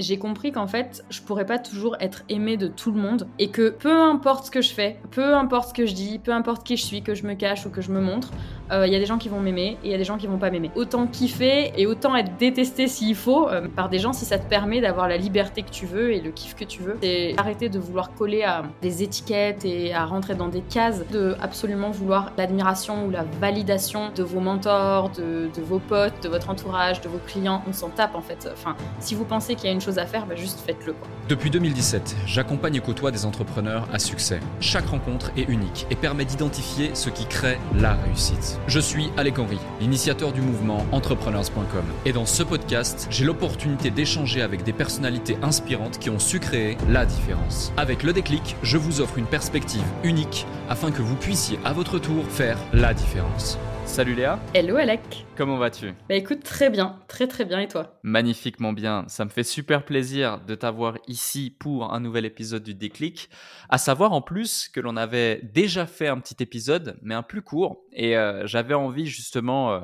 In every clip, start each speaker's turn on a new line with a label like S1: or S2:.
S1: j'ai compris qu'en fait, je pourrais pas toujours être aimée de tout le monde et que peu importe ce que je fais, peu importe ce que je dis, peu importe qui je suis, que je me cache ou que je me montre, il euh, y a des gens qui vont m'aimer et il y a des gens qui vont pas m'aimer. Autant kiffer et autant être détesté s'il faut euh, par des gens si ça te permet d'avoir la liberté que tu veux et le kiff que tu veux. Et arrêter de vouloir coller à des étiquettes et à rentrer dans des cases, de absolument vouloir l'admiration ou la validation de vos mentors, de, vos potes, de votre entourage, de vos clients. On s'en tape en fait. Enfin, si vous pensez qu'il y a une chose à faire, bah, juste faites-le.
S2: Depuis 2017, j'accompagne et côtoie des entrepreneurs à succès. Chaque rencontre est unique et permet d'identifier ce qui crée la réussite. Je suis Alec Henry, l'initiateur du mouvement entrepreneurs.com. Et dans ce podcast, j'ai l'opportunité d'échanger avec des personnalités inspirantes qui ont su créer la différence. Avec le déclic, je vous offre une perspective unique afin que vous puissiez à votre tour faire la différence. Salut Léa.
S1: Hello Alec.
S2: Comment vas-tu?
S1: Bah écoute, très bien, très très bien et toi?
S2: Magnifiquement bien. Ça me fait super plaisir de t'avoir ici pour un nouvel épisode du déclic. À savoir en plus que l'on avait déjà fait un petit épisode, mais un plus court. Et euh, j'avais envie justement... Euh,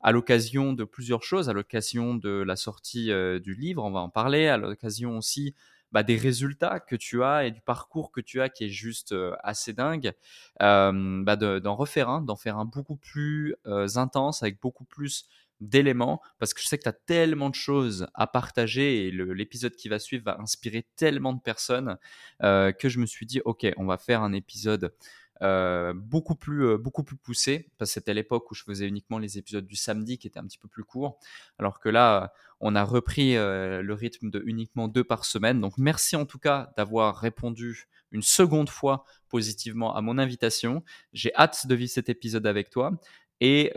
S2: à l'occasion de plusieurs choses, à l'occasion de la sortie euh, du livre, on va en parler, à l'occasion aussi bah, des résultats que tu as et du parcours que tu as qui est juste assez dingue, bah, d'en refaire un, d'en faire un beaucoup plus intense, avec beaucoup plus d'éléments, parce que je sais que tu as tellement de choses à partager et l'épisode qui va suivre va inspirer tellement de personnes que je me suis dit, ok, on va faire un épisode euh, beaucoup plus euh, beaucoup plus poussé parce que c'était l'époque où je faisais uniquement les épisodes du samedi qui étaient un petit peu plus courts. Alors que là on a repris euh, le rythme de uniquement deux par semaine. Donc merci en tout cas d'avoir répondu une seconde fois positivement à mon invitation. J'ai hâte de vivre cet épisode avec toi et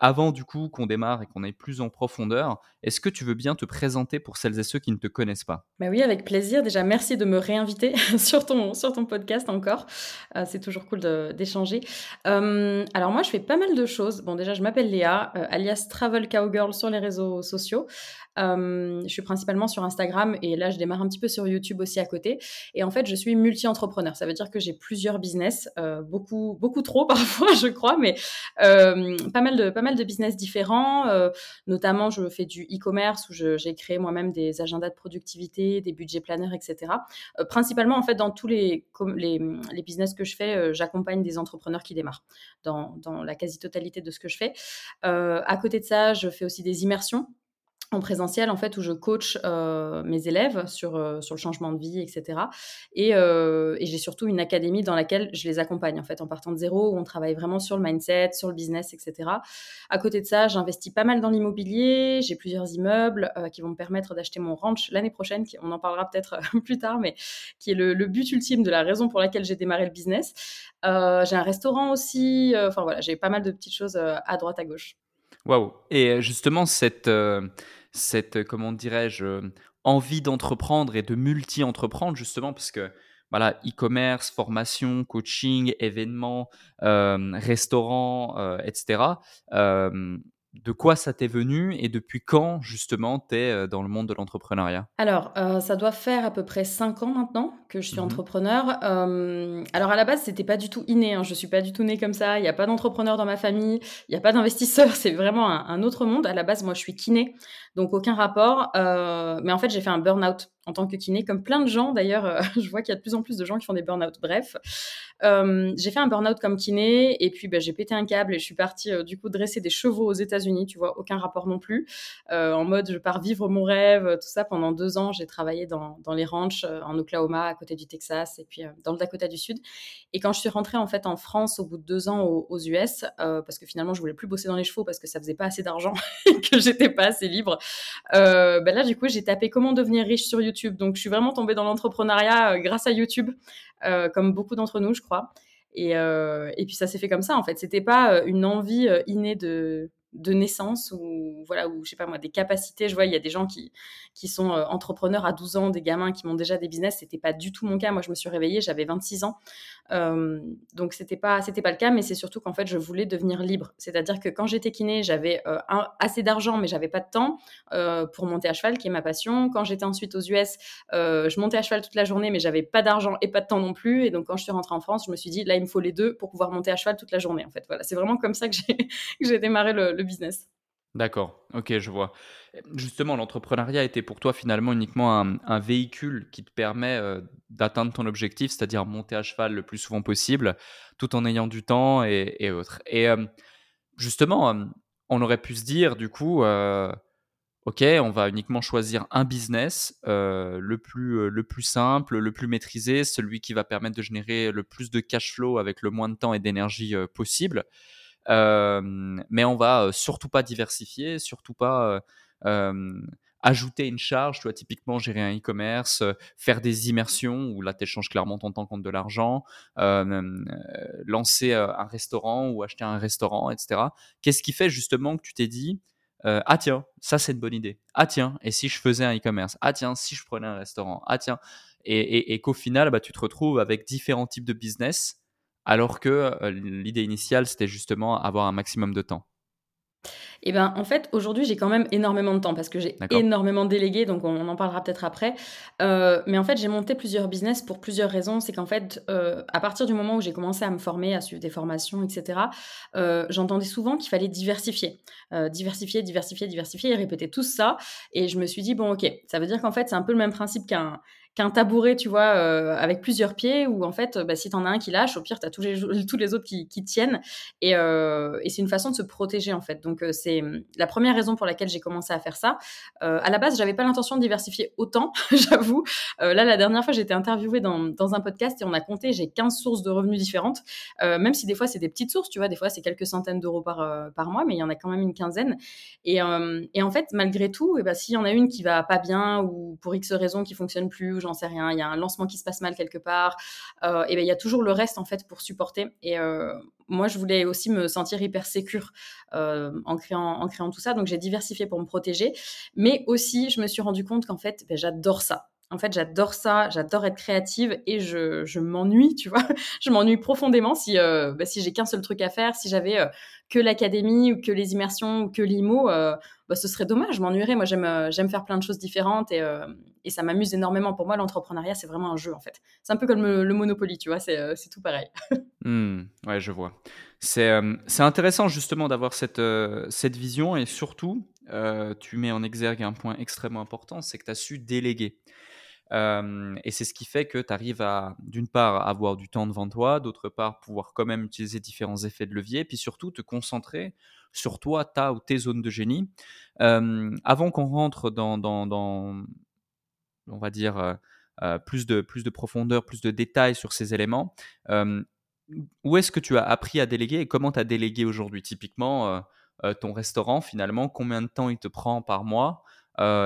S2: avant du coup qu'on démarre et qu'on aille plus en profondeur, est-ce que tu veux bien te présenter pour celles et ceux qui ne te connaissent pas?
S1: Bah oui, avec plaisir. Déjà, merci de me réinviter sur ton, sur ton podcast encore. C'est toujours cool d'échanger. Alors moi, je fais pas mal de choses. Bon, déjà, je m'appelle Léa, alias Travel Cowgirl sur les réseaux sociaux. je suis principalement sur Instagram et là, je démarre un petit peu sur YouTube aussi à côté. Et en fait, je suis multi-entrepreneur. Ça veut dire que j'ai plusieurs business, beaucoup, beaucoup trop parfois, je crois, mais pas, mal de, pas mal de business différents. Euh, notamment, je fais du e-commerce où j'ai créé moi-même des agendas de productivité, des budgets planners, etc. Euh, principalement, en fait, dans tous les, les, les business que je fais, j'accompagne des entrepreneurs qui démarrent dans, dans la quasi-totalité de ce que je fais. à côté de ça, je fais aussi des immersions en présentiel en fait où je coach euh, mes élèves sur, euh, sur le changement de vie etc et, euh, et j'ai surtout une académie dans laquelle je les accompagne en fait en partant de zéro où on travaille vraiment sur le mindset sur le business etc à côté de ça j'investis pas mal dans l'immobilier j'ai plusieurs immeubles qui vont me permettre d'acheter mon ranch l'année prochaine on en parlera peut-être plus tard mais qui est le, le, but ultime de la raison pour laquelle j'ai démarré le business. J'ai un restaurant aussi enfin voilà j'ai pas mal de petites choses à droite à gauche.
S2: Waouh. Et justement, cette, cette, euh, comment dirais-je, euh, envie d'entreprendre et de multi-entreprendre, justement, parce que voilà, e-commerce, formation, coaching, événements, euh, restaurants, etc de quoi ça t'est venu et depuis quand justement tu es euh, dans le monde de l'entrepreneuriat?
S1: Alors, euh, ça doit faire à peu près 5 ans maintenant que je suis mmh entrepreneur. Euh, alors à la base, c'était pas du tout inné, hein. je suis pas du tout née comme ça, il n'y a pas d'entrepreneur dans ma famille, il n'y a pas d'investisseur, c'est vraiment un, autre monde. À la base, moi je suis kiné, donc aucun rapport. mais en fait, j'ai fait un burn-out en tant que kiné, comme plein de gens d'ailleurs. je vois qu'il y a de plus en plus de gens qui font des burn-out. Bref, j'ai fait un burn-out comme kiné et puis bah, j'ai pété un câble et je suis partie du coup dresser des chevaux aux États-Unis tu vois, aucun rapport non plus. Euh, en mode, je pars vivre mon rêve, tout ça. Pendant deux ans, j'ai travaillé dans, les ranchs euh, en Oklahoma, côté du Texas, et puis euh, dans le Dakota du Sud. Et quand je suis rentrée en fait en France au bout de deux ans aux, US, parce que finalement, je voulais plus bosser dans les chevaux parce que ça faisait pas assez d'argent et que j'étais pas assez libre. ben là, du coup, j'ai tapé comment devenir riche sur YouTube. Donc, je suis vraiment tombée dans l'entrepreneuriat grâce à YouTube, comme beaucoup d'entre nous, je crois. Et, et, puis ça s'est fait comme ça en fait. C'était pas une envie innée de, de naissance ou voilà ou je sais pas moi des capacités. Je vois il y a des gens qui qui sont euh, entrepreneurs à 12 ans des gamins qui ont déjà des business. C'était pas du tout mon cas. Moi je me suis réveillée j'avais 26 ans. Euh, donc c'était pas c'était pas le cas mais c'est surtout qu'en fait je voulais devenir libre. C'est-à-dire que quand j'étais kiné j'avais euh, assez d'argent mais j'avais pas de temps pour monter à cheval qui est ma passion. Quand j'étais ensuite aux US je montais à cheval toute la journée mais j'avais pas d'argent et pas de temps non plus. Et donc quand je suis rentrée en France je me suis dit là il me faut les deux pour pouvoir monter à cheval toute la journée en fait. Voilà. C'est vraiment comme ça que j'ai démarré le, business.
S2: D'accord, OK, je vois. Justement, l'entrepreneuriat était pour toi finalement uniquement un véhicule qui te permet, heu, d'atteindre ton objectif, c'est-à-dire monter à cheval le plus souvent possible, tout en ayant du temps et autres. Et hem, justement, hem, on aurait pu se dire du coup, «OK, on va uniquement choisir un business, le plus, le plus simple, le plus maîtrisé, celui qui va permettre de générer le plus de cash flow avec le moins de temps et d'énergie, possible». Hem, mais on va, heu, surtout pas diversifier, surtout pas, heu, hem, ajouter une charge. Tu vois, typiquement gérer un e-commerce, faire des immersions où là, tu échanges clairement ton temps contre de l'argent, lancer, un restaurant ou acheter un restaurant et cetera. Qu'est-ce qui fait justement que tu t'es dit, «Ah tiens, ça c'est une bonne idée. Ah tiens, et si je faisais un e-commerce? Ah tiens, si je prenais un restaurant? Ah tiens» et et et qu'au final, bah, tu te retrouves avec différents types de business alors que, heu, l'idée initiale, c'était justement avoir un maximum de temps.
S1: Et ben, en fait, aujourd'hui, j'ai quand même énormément de temps parce que j'ai énormément délégué, donc on en parlera peut-être après. Heu, mais en fait, j'ai monté plusieurs business pour plusieurs raisons. C'est qu'en fait, heu, à partir du moment où j'ai commencé à me former, à suivre des formations et cetera, heu, j'entendais souvent qu'il fallait diversifier. Diversifier, diversifier, diversifier. Ils répétaient tous ça et je me suis dit: «Bon, OK, ça veut dire qu'en fait, c'est un peu le même principe qu'un qu'un tabouret, tu vois, heu, avec plusieurs pieds où en fait, bah, si tu en as un qui lâche, au pire, tu as tous les autres qui tiennent et heu et c'est une façon de se protéger, en fait. Donc heu, c'est, mmh, la première raison pour laquelle j'ai commencé à faire ça. À la base, j'avais pas l'intention de diversifier autant, j'avoue. Là, la dernière fois, été interviewée dans un podcast et on a compté, j'ai 15 sources de revenus différentes. Même si des fois, c'est des petites sources, tu vois? Des fois, c'est quelques centaines d'euros par, mois, mais il y en a quand même une quinzaine et en fait, malgré tout et bah, s'il y en a une qui va pas bien ou pour X raison qui fonctionne plus ou j'en sais rien, il y a un lancement qui se passe mal quelque part, heu et ben, il y a toujours le reste, en fait, pour supporter et heu, moi, je voulais aussi me sentir hyper sécure, heu, en créant tout ça, donc j'ai diversifié pour me protéger. Mais aussi, je me suis rendu compte qu'en fait, beh, j'adore ça. En fait, j'adore ça, j'adore être créative et je m'ennuie, tu vois? Je m'ennuie profondément si, bah, si j'ai qu'un seul truc à faire, si j'avais, que l'académie ou que les immersions ou que l'IMO, bah, ce serait dommage, je m'ennuierais. Moi, j'aime, faire plein de choses différentes et et ça m'amuse énormément. Pour moi, l'entrepreneuriat, c'est vraiment un jeu, en fait. C'est un peu comme le Monopoly, tu vois? C'est, c'est tout pareil.
S2: Mmh, ouais, je vois. C'est, c'est intéressant justement d'avoir cette, heu, cette vision et surtout, heu, tu mets en exergue un point extrêmement important, c'est que tu as su déléguer. Et c'est ce qui fait que tu arrives à, d'une part, avoir du temps devant toi, d'autre part, pouvoir quand même utiliser différents effets de levier, puis surtout te concentrer sur toi, ta ou tes zones de génie. Avant qu'on rentre dans on va dire, heu heu, plus de plus de profondeur, plus de détails sur ces éléments, où est-ce que tu as appris à déléguer et comment tu as délégué aujourd'hui? Typiquement, heu, ton restaurant finalement, combien de temps il te prend par mois?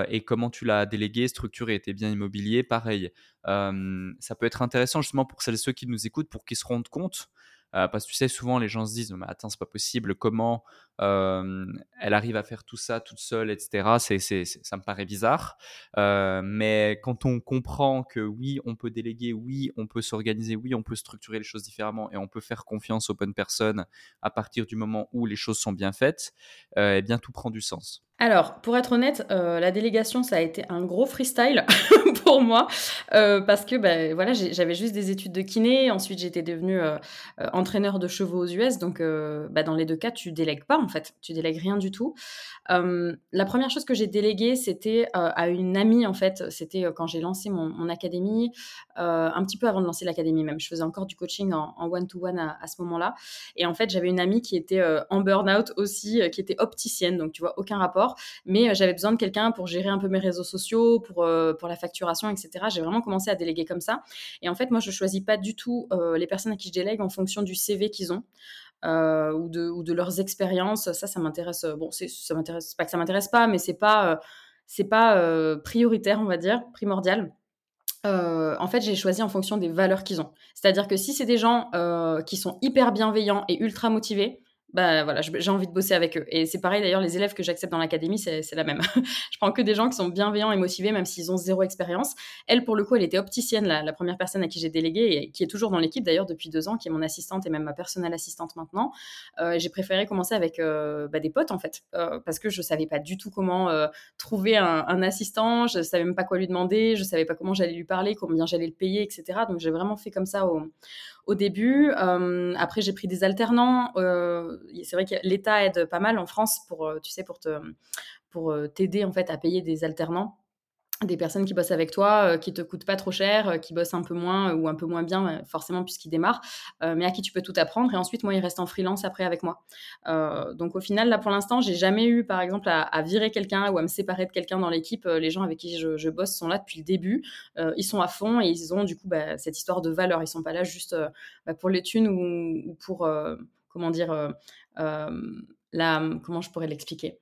S2: Et comment tu l'as délégué, structuré? Tes biens immobiliers, pareil. Ça peut être intéressant justement pour celles et ceux qui nous écoutent, pour qu'ils se rendent compte, parce que tu sais, souvent les gens se disent: «Mais attends, c'est pas possible, comment, elle arrive à faire tout ça toute seule?» et cetera. C'est c'est c'est ça me paraît bizarre. Mais quand on comprend que oui, on peut déléguer, oui, on peut s'organiser, oui, on peut structurer les choses différemment et on peut faire confiance aux bonnes personnes à partir du moment où les choses sont bien faites, heu et bien tout prend du sens.
S1: Alors, pour être honnête, la délégation, ça a été un gros freestyle pour moi, parce que, beh, voilà, j'avais juste des études de kiné. Ensuite, j'étais devenue, heu, entraîneur de chevaux aux US, donc bah, dans les 2 cas, tu délègues pas, en fait. Tu délègues rien du tout. Hem, la première chose que j'ai déléguée, c'était, heu, à une amie, en fait. C'était, heu, quand j'ai lancé mon académie, un petit peu avant de lancer l'académie même. Je faisais encore du coaching en en one to one à ce moment-là et en fait, j'avais une amie qui était, en burn-out aussi, qui était opticienne, donc tu vois, aucun rapport mais euh, j'avais besoin de quelqu'un pour gérer un peu mes réseaux sociaux, pour, euh, pour la facturation, etc. J'ai vraiment commencé à déléguer comme ça. Et en fait, moi, je choisis pas du tout euh, les personnes à qui je délègue en fonction du CV qu'ils ont. Ou, de, ou de leurs expériences, ça, ça m'intéresse. Bon, ça m'intéresse pas que ça m'intéresse pas, mais c'est pas, c'est pas prioritaire, on va dire, primordial. en fait, j'ai choisi en fonction des valeurs qu'ils ont. C'est-à-dire que si c'est des gens qui sont hyper bienveillants et ultra motivés, bah, voilà, j'ai envie de bosser avec eux et c'est pareil d'ailleurs les élèves que j'accepte dans l'académie, c'est la même. Je prends que des gens qui sont bienveillants et motivés même s'ils ont zéro expérience. Elle, pour le coup, elle était opticienne, la 1 personne à qui j'ai délégué et qui est toujours dans l'équipe d'ailleurs depuis 2 ans, qui est mon assistante et même ma personnelle assistante maintenant. Heu, j'ai préféré commencer avec, heu, bah, des potes en fait, heu, parce que je savais pas du tout comment, trouver un assistant, je savais même pas quoi lui demander, je savais pas comment j'allais lui parler, combien j'allais le payer et cetera. Donc j'ai vraiment fait comme ça au au début. Euh, après, j'ai pris des alternants. Euh, c'est vrai que l'État aide pas mal en France pour, te pour t'aider en fait à payer des alternants des personnes qui bossent avec toi, euh, qui te coûtent pas trop cher, euh, qui bossent un peu moins euh, ou un peu moins bien, forcément puisqu'ils démarrent, mais à qui tu peux tout apprendre. Et ensuite, moi, ils restent en freelance après avec moi. donc au final, là pour l'instant, j'ai jamais eu, par exemple, à, virer quelqu'un ou à me séparer de quelqu'un dans l'équipe. les gens avec qui je, bosse sont là depuis le début. ils sont à fond et ils ont du coup bah, cette histoire de valeur. Ils sont pas là juste bah, pour les thunes ou, ou pour comment dire la comment je pourrais l'expliquer?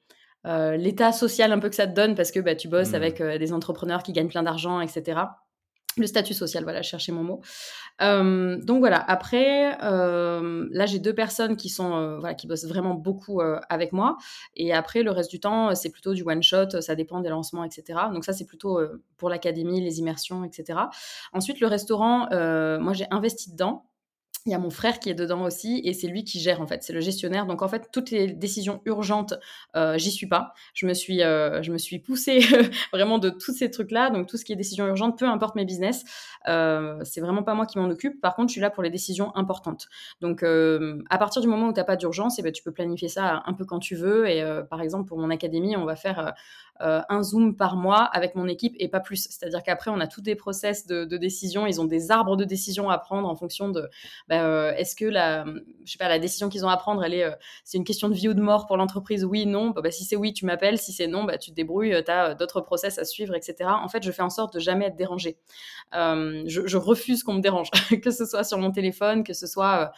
S1: Euh, l'état social un peu que ça te donne parce que bah, tu bosses mmh. avec euh, des entrepreneurs qui gagnent plein d'argent, etc. Le statut social, voilà, chercher mon mot. Euh, donc voilà, après, là j'ai deux personnes qui sont, voilà, qui bossent vraiment beaucoup avec moi. Et après, le reste du temps, c'est plutôt du one shot, ça dépend des lancements, etc. Donc ça, c'est plutôt pour l'académie, les immersions, etc. Ensuite, le restaurant, moi j'ai investi dedans il y a mon frère qui est dedans aussi et c'est lui qui gère en fait, c'est le gestionnaire. Donc en fait, toutes les décisions urgentes, euh, j'y suis pas. Je me suis, euh, je me suis poussée vraiment de tous ces trucs-là. Donc tout ce qui est décision urgente, peu importe mes business, euh, c'est vraiment pas moi qui m'en occupe. Par contre, je suis là pour les décisions importantes. Donc à partir du moment où tu n'as pas d'urgence, eh ben, tu peux planifier ça un peu quand tu veux. Et par exemple pour mon académie, on va faire euh, un Zoom par mois avec mon équipe et pas plus. C'est-à-dire qu'après, on a tous des process de, décision. Ils ont des arbres de décision à prendre en fonction de bah, euh, est-ce que la, décision qu'ils ont à prendre, elle est, euh, c'est une question de vie ou de mort pour l'entreprise Oui, non. Bah, bah, si c'est oui, tu m'appelles. Si c'est non, bah, tu te débrouilles. tu as d'autres process à suivre, etc. En fait, je fais en sorte de jamais être dérangée. Je, refuse qu'on me dérange, que ce soit sur mon téléphone, que ce soit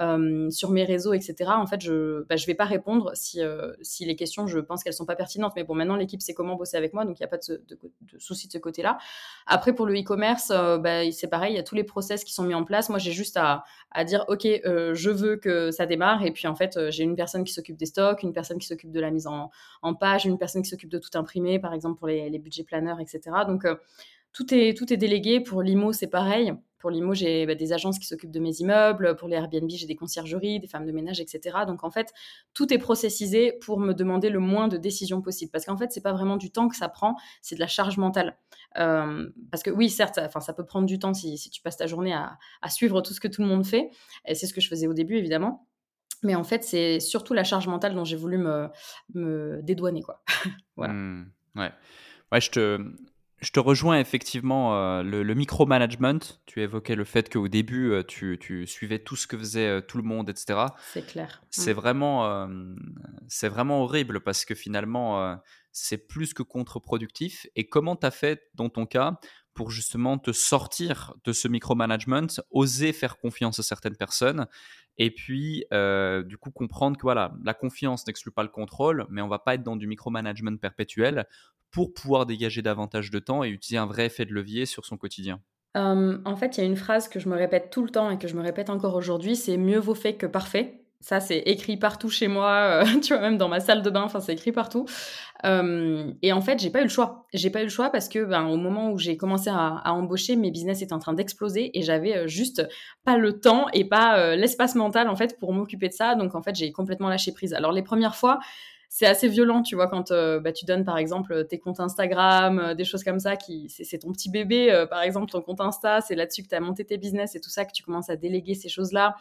S1: euh, sur mes réseaux, etc. En fait, je ne bah, vais pas répondre si, euh, si les questions, je pense qu'elles sont pas pertinentes. Mais bon, maintenant, l'équipe sait comment bosser avec moi, donc il n'y a pas de, de, souci de ce côté-là. Après, pour le e-commerce, euh, bah, c'est pareil, il y a tous les process qui sont mis en place. Moi, j'ai juste à, à, dire, OK, je veux que ça démarre. Et puis, en fait, j'ai une personne qui s'occupe des stocks, une personne qui s'occupe de la mise en, en, page, une personne qui s'occupe de tout imprimer, par exemple, pour les, les budgets planeurs, etc. Donc, tout est, tout est délégué. Pour l'IMO, c'est pareil. Pour l'IMO, j'ai bah, des agences qui s'occupent de mes immeubles. Pour les Airbnb, j'ai des conciergeries, des femmes de ménage, etc. Donc en fait, tout est processisé pour me demander le moins de décisions possible. Parce qu'en fait, c'est pas vraiment du temps que ça prend, c'est de la charge mentale. Euh, parce que oui, certes, ça, ça peut prendre du temps si, tu passes ta journée à, suivre tout ce que tout le monde fait. Et c'est ce que je faisais au début, évidemment. Mais en fait, c'est surtout la charge mentale dont j'ai voulu me, dédouaner. Quoi. voilà.
S2: Mmh, ouais. Ouais, je te, je te rejoins effectivement, euh, le, le micromanagement. Tu évoquais le fait qu'au début, euh, tu, suivais tout ce que faisait euh, tout le monde, etc.
S1: C'est clair.
S2: C'est mm. vraiment, c'est vraiment horrible parce que finalement, c'est plus que contre-productif. Et comment tu as fait dans ton cas pour justement te sortir de ce micromanagement, oser faire confiance à certaines personnes et puis du coup comprendre que voilà, la confiance n'exclut pas le contrôle, mais on va pas être dans du micromanagement perpétuel pour pouvoir dégager davantage de temps et utiliser un vrai effet de levier sur son quotidien
S1: En fait, il y a une phrase que je me répète tout le temps et que je me répète encore aujourd'hui, c'est mieux vaut fait que parfait. Ça, c'est écrit partout chez moi, euh, tu vois, même dans ma salle de bain, enfin, c'est écrit partout. Et en fait, j'ai pas eu le choix. J'ai pas eu le choix parce que, ben, au moment où j'ai commencé à, embaucher, mes business étaient en train d'exploser et j'avais euh, juste pas le temps et pas euh, l'espace mental, en fait, pour m'occuper de ça. Donc, en fait, j'ai complètement lâché prise. Alors, les premières fois, c'est assez violent, tu vois, quand euh, bah, tu donnes par exemple tes comptes Instagram, euh, des choses comme ça, qui c'est ton petit bébé, euh, par exemple ton compte Insta, c'est là-dessus que tu as monté tes business et tout ça, que tu commences à déléguer ces choses-là.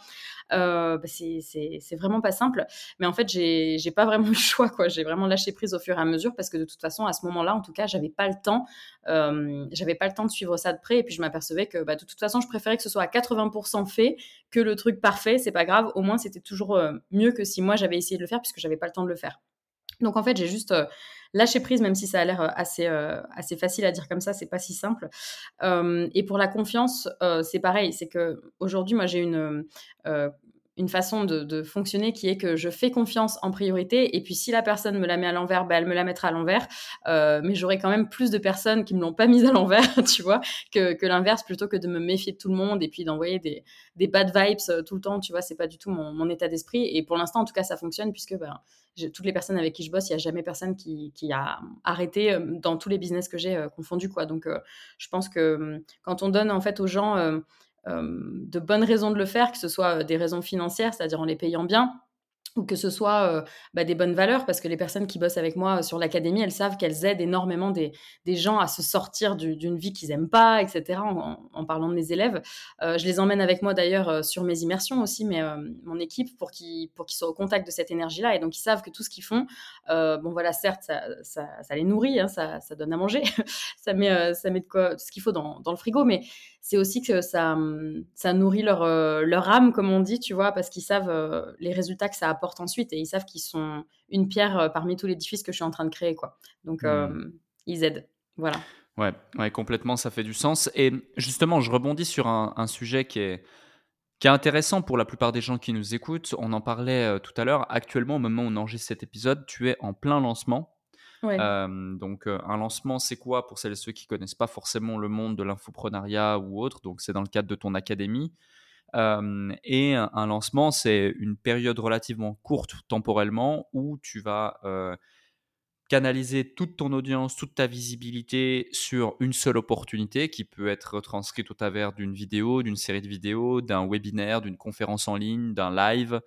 S1: Bah, c'est vraiment pas simple. Mais en fait, j'ai pas vraiment le choix, quoi. J'ai vraiment lâché prise au fur et à mesure parce que de toute façon, à ce moment-là, en tout cas, j'avais pas le temps. j'avais pas le temps de suivre ça de près et puis je m'apercevais que bah, de toute façon, je préférais que ce soit à 80% fait que le truc parfait. C'est pas grave. Au moins, c'était toujours mieux que si moi j'avais essayé de le faire puisque j'avais pas le temps de le faire. Donc en fait, j'ai juste euh, lâché prise, même si ça a l'air euh, assez, euh, assez facile à dire comme ça, c'est pas si simple. et pour la confiance, c'est pareil, c'est que aujourd'hui, moi, j'ai une une façon de, fonctionner qui est que je fais confiance en priorité et puis si la personne me la met à l'envers, bah, elle me la mettra à l'envers. mais j'aurai quand même plus de personnes qui me l'ont pas mise à l'envers, tu vois, que, que l'inverse plutôt que de me méfier de tout le monde et puis d'envoyer des, des bad vibes tout le temps, tu vois, c'est pas du tout mon, mon état d'esprit. Et pour l'instant, en tout cas, ça fonctionne puisque bah, toutes les personnes avec qui je bosse, il n'y a jamais personne qui, a arrêté euh, dans tous les business que j'ai euh, confondus. Quoi. Donc, euh, je pense que hum, quand on donne en fait aux gens de bonnes raisons de le faire, que ce soit des raisons financières, c'est-à-dire en les payant bien, ou que ce soit euh, bah, des bonnes valeurs, parce que les personnes qui bossent avec moi euh, sur l'académie, elles savent qu'elles aident énormément des, gens à se sortir d'une vie qu'ils n'aiment pas, etc., en, parlant de mes élèves. Euh, je les emmène avec moi d'ailleurs sur mes immersions aussi, mais mon équipe, pour qu'ils soient au contact de cette énergie-là, et donc ils savent que tout ce qu'ils font, bon voilà, certes, ça, les nourrit, hein, ça, donne à manger, ça, met, ça met de quoi, ce qu'il faut dans, le frigo, mais c'est aussi que ça, ça nourrit leur, leur âme, comme on dit, tu vois, parce qu'ils savent les résultats que ça apporte ensuite et ils savent qu'ils sont une pierre euh, parmi tous l'édifice que je suis en train de créer. Quoi. Donc, euh, hmm. ils aident. Voilà.
S2: Ouais, ouais, complètement, ça fait du sens. Et justement, je rebondis sur un, sujet qui est, qui est intéressant pour la plupart des gens qui nous écoutent. On en parlait euh, tout à l'heure. Actuellement, au moment où on enregistre cet épisode, tu es en plein lancement. Donc, un lancement, c'est quoi pour celles et ceux qui connaissent pas forcément le monde de l'infoprenariat ou autre? Donc, c'est dans le cadre de ton académie. Et un lancement, c'est une période relativement courte temporellement où tu vas canaliser toute ton audience, toute ta visibilité sur une seule opportunité qui peut être retranscrite au travers d'une vidéo, d'une série de vidéos, d'un webinaire, d'une conférence en ligne, d'un live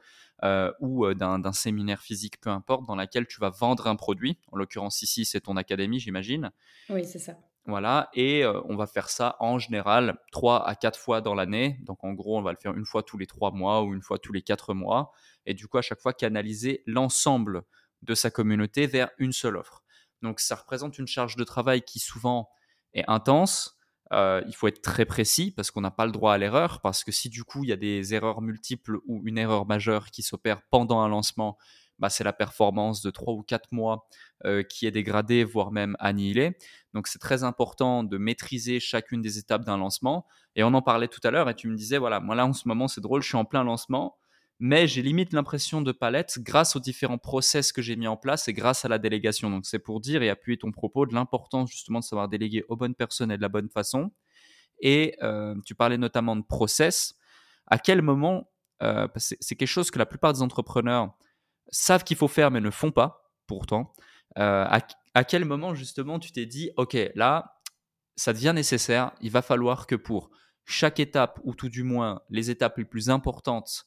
S2: ou d'un séminaire physique, peu importe, dans laquelle tu vas vendre un produit. En l'occurrence ici, c'est ton académie, j'imagine.
S1: Oui, c'est ça.
S2: Voilà, et on va faire ça en général trois à quatre fois dans l'année. Donc en gros, on va le faire une fois tous les trois mois ou une fois tous les quatre mois. Et du coup, à chaque fois, canaliser l'ensemble de sa communauté vers une seule offre. Donc ça représente une charge de travail qui souvent est intense. Il faut être très précis parce qu'on n'a pas le droit à l'erreur. Parce que si du coup, il y a des erreurs multiples ou une erreur majeure qui s'opère pendant un lancement, bah, c'est la performance de trois ou quatre mois euh, qui est dégradée, voire même annihilée. Donc c'est très important de maîtriser chacune des étapes d'un lancement. Et on en parlait tout à l'heure et tu me disais, voilà, moi là en ce moment c'est drôle, je suis en plein lancement, mais j'ai limite l'impression de palette grâce aux différents process que j'ai mis en place et grâce à la délégation. Donc c'est pour dire et appuyer ton propos de l'importance justement de savoir déléguer aux bonnes personnes et de la bonne façon. Et euh, tu parlais notamment de process. À quel moment, euh, c'est quelque chose que la plupart des entrepreneurs savent qu'il faut faire mais ne font pas pourtant. Euh, à, quel moment justement tu t'es dit, ok, là, ça devient nécessaire, il va falloir que pour chaque étape, ou tout du moins les étapes les plus importantes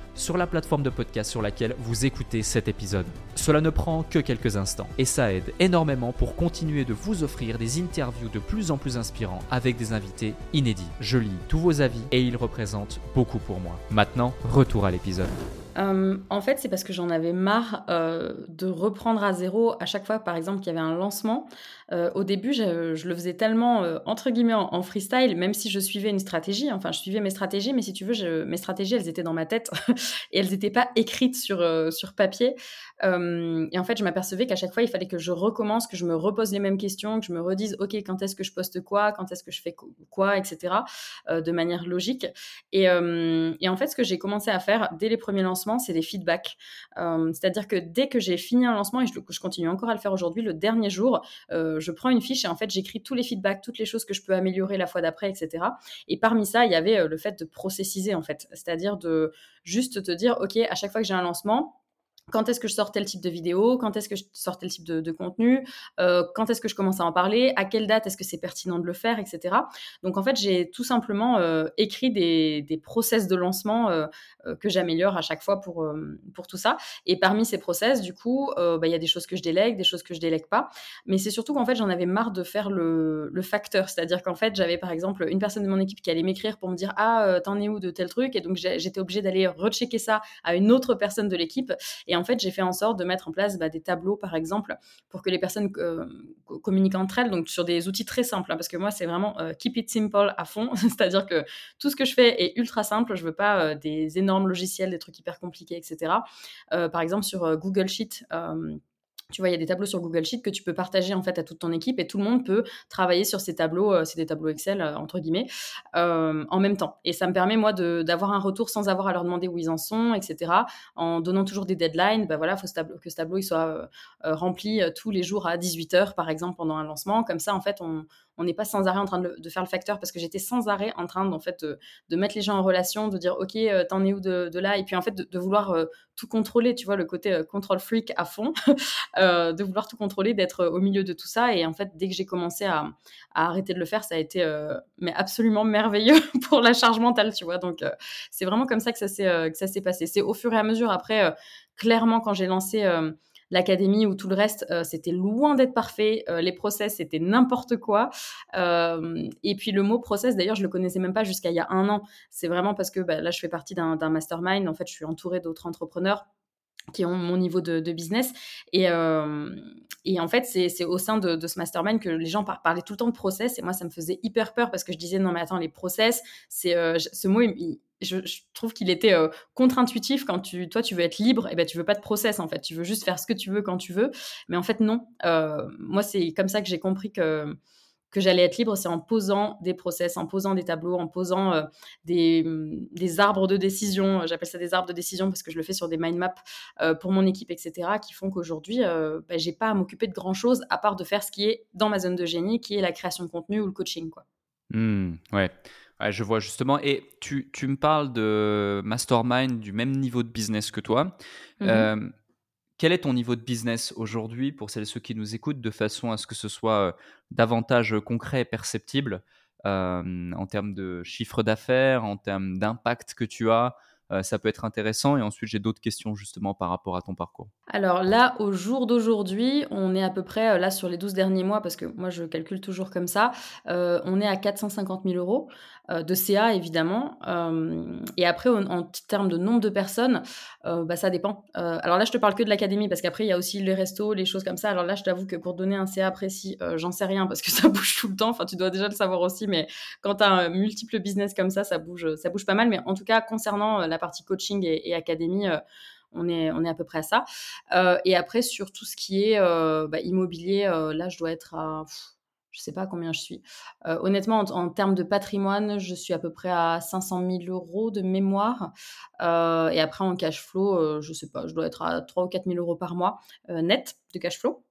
S2: sur la plateforme de podcast sur laquelle vous écoutez cet épisode. Cela ne prend que quelques instants et ça aide énormément pour continuer de vous offrir des interviews de plus en plus inspirants avec des invités inédits. Je lis tous vos avis et ils représentent beaucoup pour moi. Maintenant, retour à l'épisode.
S1: Euh, en fait, c'est parce que j'en avais marre euh, de reprendre à zéro à chaque fois, par exemple, qu'il y avait un lancement. Euh, au début, je, le faisais tellement, entre guillemets, en, freestyle, même si je suivais une stratégie. Enfin, je suivais mes stratégies, mais si tu veux, mes stratégies, elles étaient dans ma tête et elles n'étaient pas écrites sur, sur papier. et en fait, je m'apercevais qu'à chaque fois, il fallait que je recommence, que je me repose les mêmes questions, que je me redise, OK, quand est-ce que je poste quoi, quand est-ce que je fais quoi, etc., de manière logique. Et, en fait, ce que j'ai commencé à faire dès les premiers lancements, c'est des feedbacks. Euh, c'est-à-dire que dès que j'ai fini un lancement, et je, continue encore à le faire aujourd'hui, le dernier jour, euh, je prends une fiche et en fait, j'écris tous les feedbacks, toutes les choses que je peux améliorer la fois d'après, etc. Et parmi ça, il y avait euh, le fait de processiser, en fait. C'est-à-dire de juste te dire, OK, à chaque fois que j'ai un lancement, quand est-ce que je sors tel type de vidéo, quand est-ce que je sors tel type de, contenu, euh, quand est-ce que je commence à en parler, à quelle date est-ce que c'est pertinent de le faire, etc. Donc en fait, j'ai tout simplement euh, écrit des, des, process de lancement euh, que j'améliore à chaque fois pour, pour tout ça. Et parmi ces process, du coup, bah, il y a des choses que je délègue, des choses que je délègue pas. Mais c'est surtout qu'en fait, j'en avais marre de faire le, facteur. C'est-à-dire qu'en fait, j'avais par exemple une personne de mon équipe qui allait m'écrire pour me dire Ah, t'en es où de tel truc? Et donc j'étais obligée d'aller rechecker ça à une autre personne de l'équipe. Et fait, j'ai fait en sorte de mettre en place bah, des tableaux, par exemple, pour que les personnes euh, communiquent entre elles, donc sur des outils très simples, hein, parce que moi, c'est vraiment euh, keep it simple à fond, c'est-à-dire que tout ce que je fais est ultra simple, je veux pas euh, des énormes logiciels, des trucs hyper compliqués, etc. par exemple, sur Google Sheet, tu vois, il y a des tableaux sur Google Sheet que tu peux partager en fait à toute ton équipe et tout le monde peut travailler sur ces tableaux, euh, c'est des tableaux Excel euh, entre guillemets, euh, en même temps. Et ça me permet moi d'avoir un retour sans avoir à leur demander où ils en sont, etc. En donnant toujours des deadlines, ben voilà, faut que ce tableau soit rempli tous les jours à 18 h par exemple pendant un lancement. Comme ça, en fait, on, on n'est pas sans arrêt en train de, faire le facteur parce que j'étais sans arrêt en train de, mettre les gens en relation, de dire ok, euh, t'en es où de, là, et puis en fait de, vouloir euh, tout contrôler, tu vois, le côté euh, control freak à fond, de vouloir tout contrôler, d'être au milieu de tout ça. Et en fait, dès que j'ai commencé à, arrêter de le faire, ça a été mais absolument merveilleux pour la charge mentale, tu vois? Donc c'est vraiment comme ça que ça s'est passé. C'est au fur et à mesure après, clairement, quand j'ai lancé l'académie ou tout le reste, euh, c'était loin d'être parfait. Euh, les process, c'était n'importe quoi. Euh, et puis le mot process, d'ailleurs, je le connaissais même pas jusqu'à il y a un an. C'est vraiment parce que bah, là, je fais partie d'un mastermind. En fait, je suis entourée d'autres entrepreneurs qui ont mon niveau de, business. Et, et, en fait, c'est au sein de, ce mastermind que les gens parlaient tout le temps de process. Et moi, ça me faisait hyper peur parce que je disais, non, mais attends, les process, c'est ce mot, il, je, trouve qu'il était euh, contre-intuitif quand tu, toi, tu veux être libre, et ben tu veux pas de process en fait, tu veux juste faire ce que tu veux quand tu veux. Mais en fait, non. Euh, moi, c'est comme ça que j'ai compris que que j'allais être libre, c'est en posant des process, en posant des tableaux, en posant euh, des, arbres de décision. J'appelle ça des arbres de décision parce que je le fais sur des mind maps pour mon équipe, etc., qui font qu'aujourd'hui, ben, j'ai pas à m'occuper de grand chose à part de faire ce qui est dans ma zone de génie, qui est la création de contenu ou le coaching, quoi.
S2: Mmh, ouais je vois justement. Et tu, tu, me parles de mastermind du même niveau de business que toi. Mmh euh, quel est ton niveau de business aujourd'hui pour celles et ceux qui nous écoutent de façon à ce que ce soit euh, davantage concret et perceptible euh, en termes de chiffre d'affaires, en termes d'impact que tu as euh, ça peut être intéressant. Et ensuite, j'ai d'autres questions justement par rapport à ton parcours.
S1: Alors là, au jour d'aujourd'hui, on est à peu près, euh, là sur les 12 derniers mois, parce que moi je calcule toujours comme ça, euh, on est à 450 000 euros de CA évidemment. et après, en, termes de nombre de personnes, bah, ça dépend. alors là, je te parle que de l'académie, parce qu'après, il y a aussi les restos, les choses comme ça. Alors là, je t'avoue que pour donner un CA précis, j'en sais rien, parce que ça bouge tout le temps. Enfin, tu dois déjà le savoir aussi, mais quand tu as un multiple business comme ça, ça bouge, ça bouge pas mal. Mais en tout cas, concernant la partie coaching et, académie, euh, on est, on est à peu près à ça. Euh, et après, sur tout ce qui est euh, bah, immobilier, là, je dois être à je sais pas combien je suis. honnêtement, en, termes de patrimoine, je suis à peu près à 500 000 euros de mémoire. et après, en cash flow, je sais pas, je dois être à 3 ou 4 000 euros par mois net de cash flow.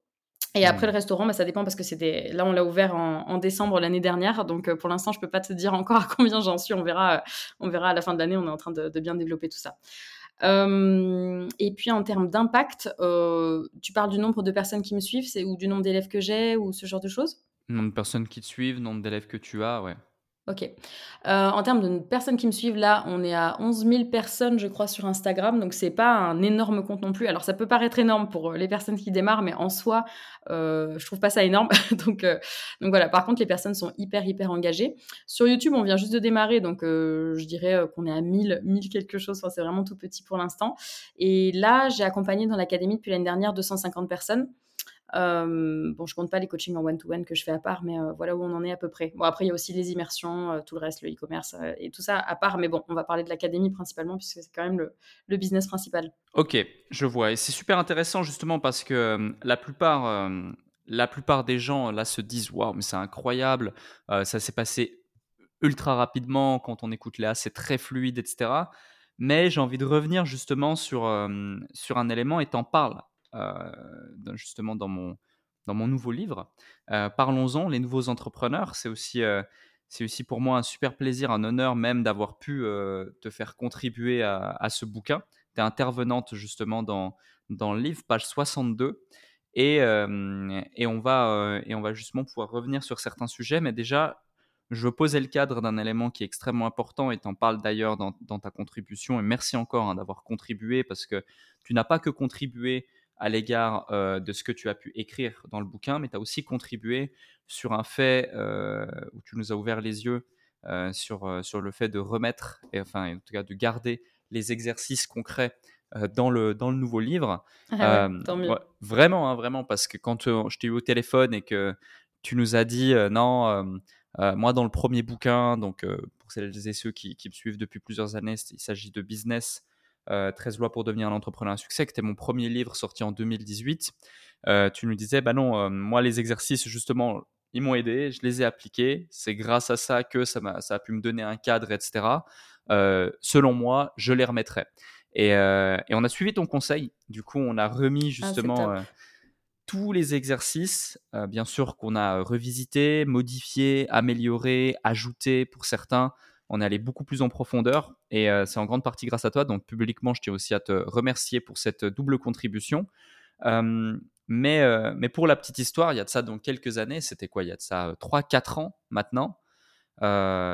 S1: Et après, le restaurant, bah, ça dépend parce que c'était. Là, on l'a ouvert en, décembre l'année dernière. Donc, euh, pour l'instant, je peux pas te dire encore à combien j'en suis. On verra, euh, on verra à la fin de l'année. On est en train de, bien développer tout ça. et puis, en termes d'impact, euh, tu parles du nombre de personnes qui me suivent ou du nombre d'élèves que j'ai ou ce genre de choses?
S2: Nombre de personnes qui te suivent, nombre d'élèves que tu as, ouais.
S1: Ok. Euh, en termes de personnes qui me suivent, là, on est à 11 000 personnes, je crois, sur Instagram. Donc, c'est pas un énorme compte non plus. Alors, ça peut paraître énorme pour euh, les personnes qui démarrent, mais en soi, euh, je trouve pas ça énorme. donc, donc, voilà. Par contre, les personnes sont hyper, hyper engagées. Sur YouTube, on vient juste de démarrer. Donc, je dirais qu'on est à 1000, 1000 quelque chose. C'est vraiment tout petit pour l'instant. Et là, j'ai accompagné dans l'académie depuis l'année dernière 250 personnes. Euh, bon, je compte pas les coachings en one-to-one que je fais à part, mais euh, voilà où on en est à peu près. Bon, après, il y a aussi les immersions, euh, tout le reste, le e-commerce et tout ça à part. Mais bon, on va parler de l'académie principalement, puisque c'est quand même le, le, business principal.
S2: Ok, je vois. Et c'est super intéressant justement parce que la plupart, la plupart des gens là se disent Waouh, mais c'est incroyable, ça s'est passé ultra rapidement. Quand on écoute Léa, c'est très fluide, etc. Mais j'ai envie de revenir justement sur, sur un élément et t'en parles euh, justement dans mon, dans mon nouveau livre. Euh, parlons-en, les nouveaux entrepreneurs, c'est aussi euh, aussi pour moi un super plaisir, un honneur même d'avoir pu te faire contribuer à, ce bouquin. Tu es intervenante justement dans, dans le livre, page 62. Et, et, on va, et on va justement pouvoir revenir sur certains sujets. Mais déjà, je veux poser le cadre d'un élément qui est extrêmement important et tu en parles d'ailleurs dans, dans, ta contribution. Et merci encore hein, d'avoir contribué parce que tu n'as pas que contribué à l'égard euh, de ce que tu as pu écrire dans le bouquin, mais tu as aussi contribué sur un fait euh, où tu nous as ouvert les yeux euh, sur, sur le fait de remettre, et, enfin en tout cas de garder les exercices concrets dans, le, dans le nouveau livre.
S1: Ah tant mieux.
S2: vraiment, hein, vraiment, parce que quand je t'ai eu au téléphone et que tu nous as dit non, moi dans le premier bouquin, donc pour celles et ceux qui, qui me suivent depuis plusieurs années, il s'agit de business 13 lois pour devenir un entrepreneur à succès, qui était mon premier livre sorti en 2018. tu nous disais, bah non, moi les exercices justement, ils m'ont aidé, je les ai appliqués. C'est grâce à ça que ça, a, ça a pu me donner un cadre, etc. selon moi, je les remettrai. Et, on a suivi ton conseil. Du coup, on a remis ah, justement tous les exercices, bien sûr, qu'on a revisité, modifié, amélioré, ajouté pour certains. On est allé beaucoup plus en profondeur et c'est en grande partie grâce à toi. Donc, publiquement, je tiens aussi à te remercier pour cette double contribution. mais, mais pour la petite histoire, il y a de ça donc quelques années, c'était quoi? Il y a de ça 3-4 ans maintenant.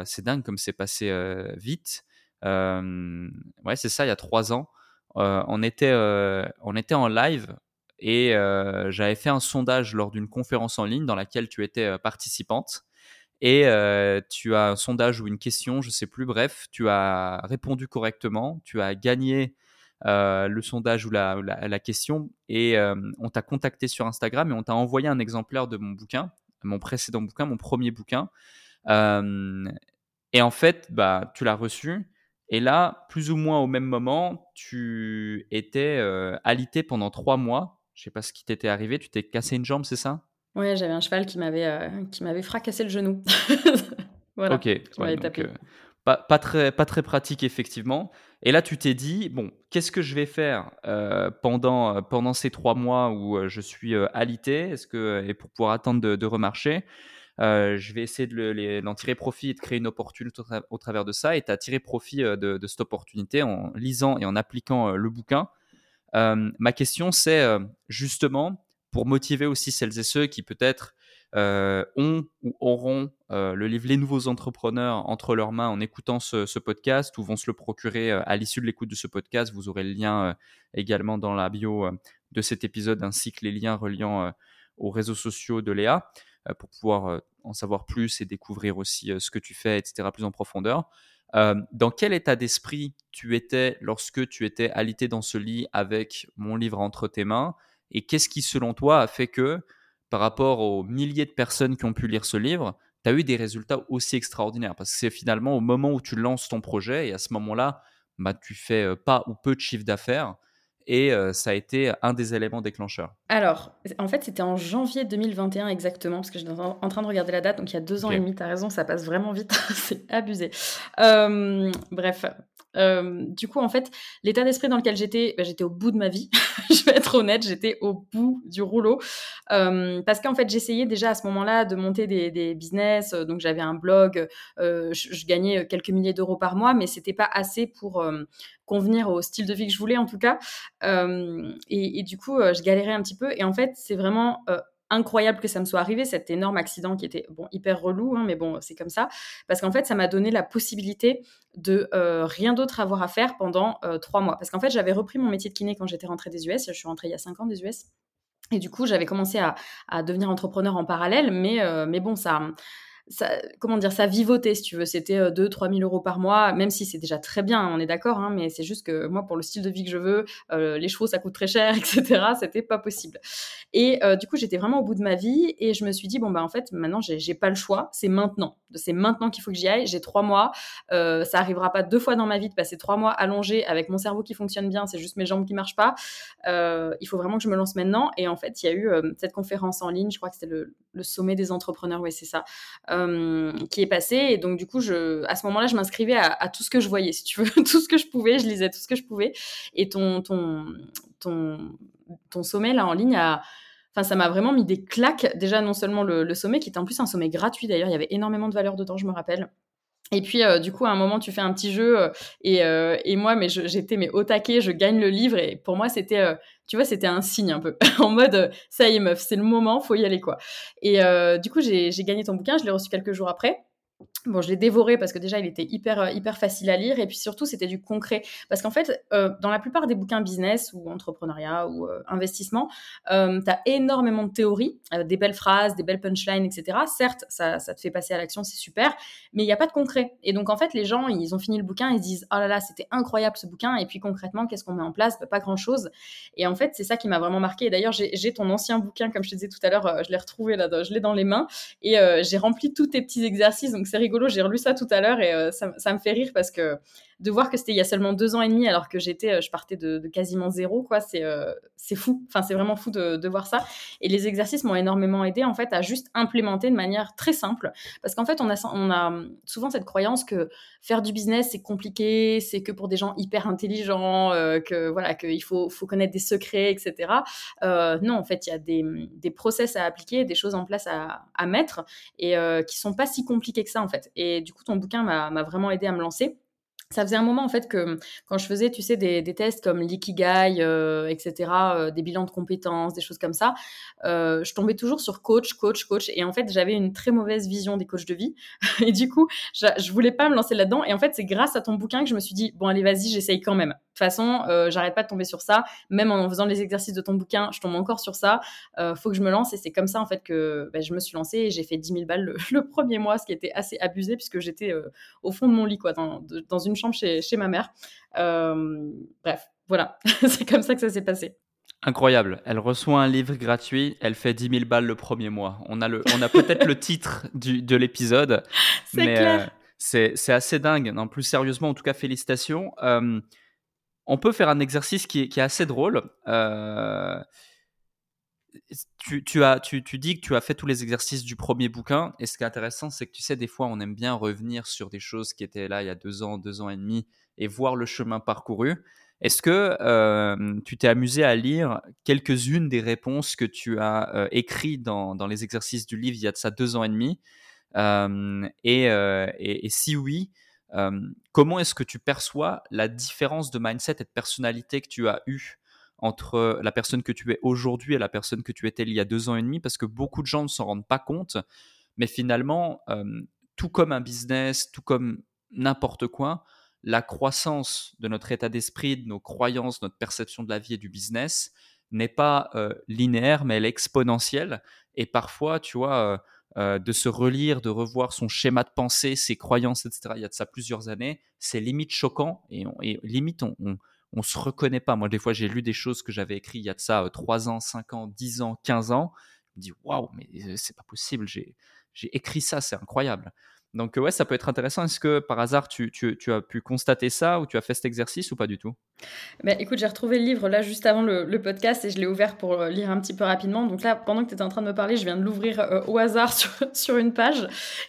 S2: c'est dingue comme c'est passé vite. ouais, c'est ça, il y a 3 ans. on, était, on était en live et euh, j'avais fait un sondage lors d'une conférence en ligne dans laquelle tu étais euh, participante. Et tu as un sondage ou une question, je sais plus, bref, tu as répondu correctement, tu as gagné le sondage ou la, la, question et on t'a contacté sur Instagram et on t'a envoyé un exemplaire de mon bouquin, mon précédent bouquin, mon premier bouquin. et en fait, bah, tu l'as reçu. Et là, plus ou moins au même moment, tu étais alité pendant trois mois je sais pas ce qui t'était arrivé. Tu t'es cassé une jambe, c'est ça?
S1: Oui, j'avais un cheval qui m'avait euh, qui m'avait fracassé le genou. voilà.
S2: Ok. donc, euh, pas, pas, très pas très pratique effectivement. Et là, tu t'es dit bon, qu'est-ce que je vais faire euh, pendant pendant ces trois mois où je suis alité? Est-ce que et pour pouvoir attendre de, remarcher je vais essayer de d'en tirer profit et de créer une opportunité au, travers de ça. Et tu as tiré profit de, de, cette opportunité en lisant et en appliquant le bouquin. Ma question, c'est justement pour motiver aussi celles et ceux qui peut-être euh, ont ou auront le livre Les nouveaux entrepreneurs entre leurs mains en écoutant ce, podcast ou vont se le procurer à l'issue de l'écoute de ce podcast. Vous aurez le lien également dans la bio de cet épisode ainsi que les liens reliant aux réseaux sociaux de Léa pour pouvoir en savoir plus et découvrir aussi ce que tu fais, etc., plus en profondeur. Euh, dans quel état d'esprit tu étais lorsque tu étais alité dans ce lit avec mon livre entre tes mains? Et qu'est-ce qui, selon toi, a fait que, par rapport aux milliers de personnes qui ont pu lire ce livre, tu as eu des résultats aussi extraordinaires? Parce que c'est finalement au moment où tu lances ton projet et à ce moment-là, bah, tu fais euh, pas ou peu de chiffre d'affaires et ça a été un des éléments déclencheurs.
S1: Alors, en fait, c'était en janvier 2021 exactement, parce que j'étais en train de regarder la date, donc il y a deux ans et demi, tu as raison, ça passe vraiment vite, c'est abusé. bref, du coup, en fait, l'état d'esprit dans lequel j'étais, bah, j'étais au bout de ma vie. je vais être honnête, j'étais au bout du rouleau. parce qu'en fait, j'essayais déjà à ce moment-là de monter des, business. Donc, j'avais un blog, je, je, gagnais quelques milliers d'euros par mois, mais c'était pas assez pour convenir au style de vie que je voulais, en tout cas. Et, et, du coup, je galérais un petit peu. Et en fait, c'est vraiment incroyable que ça me soit arrivé, cet énorme accident qui était bon hyper relou, hein, mais bon, c'est comme ça, parce qu'en fait, ça m'a donné la possibilité de euh, rien d'autre avoir à faire pendant euh, trois mois. Parce qu'en fait, j'avais repris mon métier de kiné quand j'étais rentrée des US, je suis rentrée il y a cinq ans des US, et du coup, j'avais commencé à, devenir entrepreneur en parallèle, mais, euh, mais bon, ça comment dire, ça vivotait, si tu veux. C'était 2 3 000 euros par mois, même si c'est déjà très bien, on est d'accord, hein, mais c'est juste que moi, pour le style de vie que je veux, euh, les chevaux, ça coûte très cher, etc., c'était pas possible. Et euh, du coup, j'étais vraiment au bout de ma vie et je me suis dit, bon, bah, en fait, maintenant, j'ai pas le choix, c'est maintenant. C'est maintenant qu'il faut que j'y aille. J'ai trois mois. Euh, ça arrivera pas deux fois dans ma vie de passer trois mois allongée avec mon cerveau qui fonctionne bien, c'est juste mes jambes qui marchent pas. il faut vraiment que je me lance maintenant. Et en fait, il y a eu cette conférence en ligne, je crois que c'était le, le, sommet des entrepreneurs, oui, c'est ça. Euh, qui est passé. Et donc, du coup, à ce moment-là, je m'inscrivais à, tout ce que je voyais, si tu veux, tout ce que je pouvais, je lisais tout ce que je pouvais. Et ton, sommet là en ligne a. Ça m'a vraiment mis des claques. Déjà, non seulement le, sommet, qui était en plus un sommet gratuit d'ailleurs, il y avait énormément de valeur dedans, je me rappelle. Et puis, euh, du coup, à un moment, tu fais un petit jeu euh, et, et, moi, mais j'étais mais au taquet, je gagne le livre et pour moi, c'était tu vois, c'était un signe un peu, en mode, euh, ça y est meuf, c'est le moment, faut y aller quoi. Et euh, du coup, j'ai gagné ton bouquin, je l'ai reçu quelques jours après. Bon, je l'ai dévoré parce que déjà, il était hyper, euh, hyper facile à lire et puis surtout, c'était du concret. Parce qu'en fait, euh, dans la plupart des bouquins business ou entrepreneuriat ou euh, investissement, tu as énormément de théories, des belles phrases, des belles punchlines, etc. Certes, ça, ça te fait passer à l'action, c'est super, mais il n'y a pas de concret. Et donc, en fait, les gens, ils ont fini le bouquin, ils se disent Oh là là, c'était incroyable ce bouquin. Et puis concrètement, qu'est-ce qu'on met en place? Bah, Pas grand-chose. Et en fait, c'est ça qui m'a vraiment marqué. Et d'ailleurs, j'ai ton ancien bouquin, comme je te disais tout à l'heure, je l'ai retrouvé là, je l'ai dans les mains et j'ai rempli tous tes petits exercices. Donc, c'est rigolo j'ai relu ça tout à l'heure et euh, ça, me fait rire parce que de voir que c'était il y a seulement deux ans et demi, alors que j'étais, je partais de, quasiment zéro, quoi. C'est c'est fou. Enfin, c'est vraiment fou de, de, voir ça. Et les exercices m'ont énormément aidé, en fait, à juste implémenter de manière très simple. Parce qu'en fait, on a, on a souvent cette croyance que faire du business, c'est compliqué, c'est que pour des gens hyper intelligents, que voilà, qu'il faut, faut connaître des secrets, etc. non, en fait, il y a des, des process à appliquer, des choses en place à, à mettre et euh, qui sont pas si compliquées que ça en fait. Et du coup, ton bouquin m'a vraiment aidé à me lancer. Ça faisait un moment en fait que quand je faisais, tu sais, des, tests comme l'ikigai, euh, etc., euh, des bilans de compétences, des choses comme ça, euh, je tombais toujours sur coach, coach, coach. Et en fait, j'avais une très mauvaise vision des coachs de vie. et du coup, je, je voulais pas me lancer là-dedans. Et en fait, c'est grâce à ton bouquin que je me suis dit, bon, allez, vas-y, j'essaye quand même. De toute façon, j'arrête pas de tomber sur ça. Même en faisant les exercices de ton bouquin, je tombe encore sur ça. faut que je me lance. Et c'est comme ça, en fait, que ben, je me suis lancée et j'ai fait 10 000 balles le, premier mois, ce qui était assez abusé puisque j'étais au fond de mon lit, quoi, dans, dans une chambre chez, chez ma mère. Euh, bref, voilà, c'est comme ça que ça s'est passé.
S2: Incroyable. Elle reçoit un livre gratuit, elle fait 10 000 balles le premier mois. On a, le, on a peut-être le titre du, de l'épisode, mais euh, c'est assez dingue. Non, plus sérieusement, en tout cas, félicitations. On peut faire un exercice qui est, assez drôle. Euh, tu, as, tu, dis que tu as fait tous les exercices du premier bouquin. Et ce qui est intéressant, c'est que tu sais, des fois, on aime bien revenir sur des choses qui étaient là il y a deux ans, deux ans et demi, et voir le chemin parcouru. Est-ce que euh, tu t'es amusé à lire quelques-unes des réponses que tu as euh, écrites dans, les exercices du livre il y a de ça deux ans et demi? Et, si oui, comment est-ce que tu perçois la différence de mindset et de personnalité que tu as eue entre la personne que tu es aujourd'hui et la personne que tu étais il y a deux ans et demi, parce que beaucoup de gens ne s'en rendent pas compte, mais finalement, tout comme un business, tout comme n'importe quoi, la croissance de notre état d'esprit, de nos croyances, notre perception de la vie et du business n'est pas linéaire, mais elle est exponentielle. Et parfois, tu vois, de se relire, de revoir son schéma de pensée, ses croyances, etc., il y a de ça plusieurs années, c'est limite choquant et, limite on on se reconnaît pas. Moi, des fois, j'ai lu des choses que j'avais écrites il y a de ça 3 euh, ans, 5 ans, 10 ans, 15 ans. Je me dis, waouh, mais euh, c'est pas possible, j'ai écrit ça, c'est incroyable. Donc, euh, ouais, ça peut être intéressant. Est-ce que par hasard, tu, as pu constater ça ou tu as fait cet exercice ou pas du tout?
S1: Bah, Écoute, j'ai retrouvé le livre là juste avant le, podcast et je l'ai ouvert pour lire un petit peu rapidement. Donc là, pendant que tu étais en train de me parler, je viens de l'ouvrir au hasard sur, une page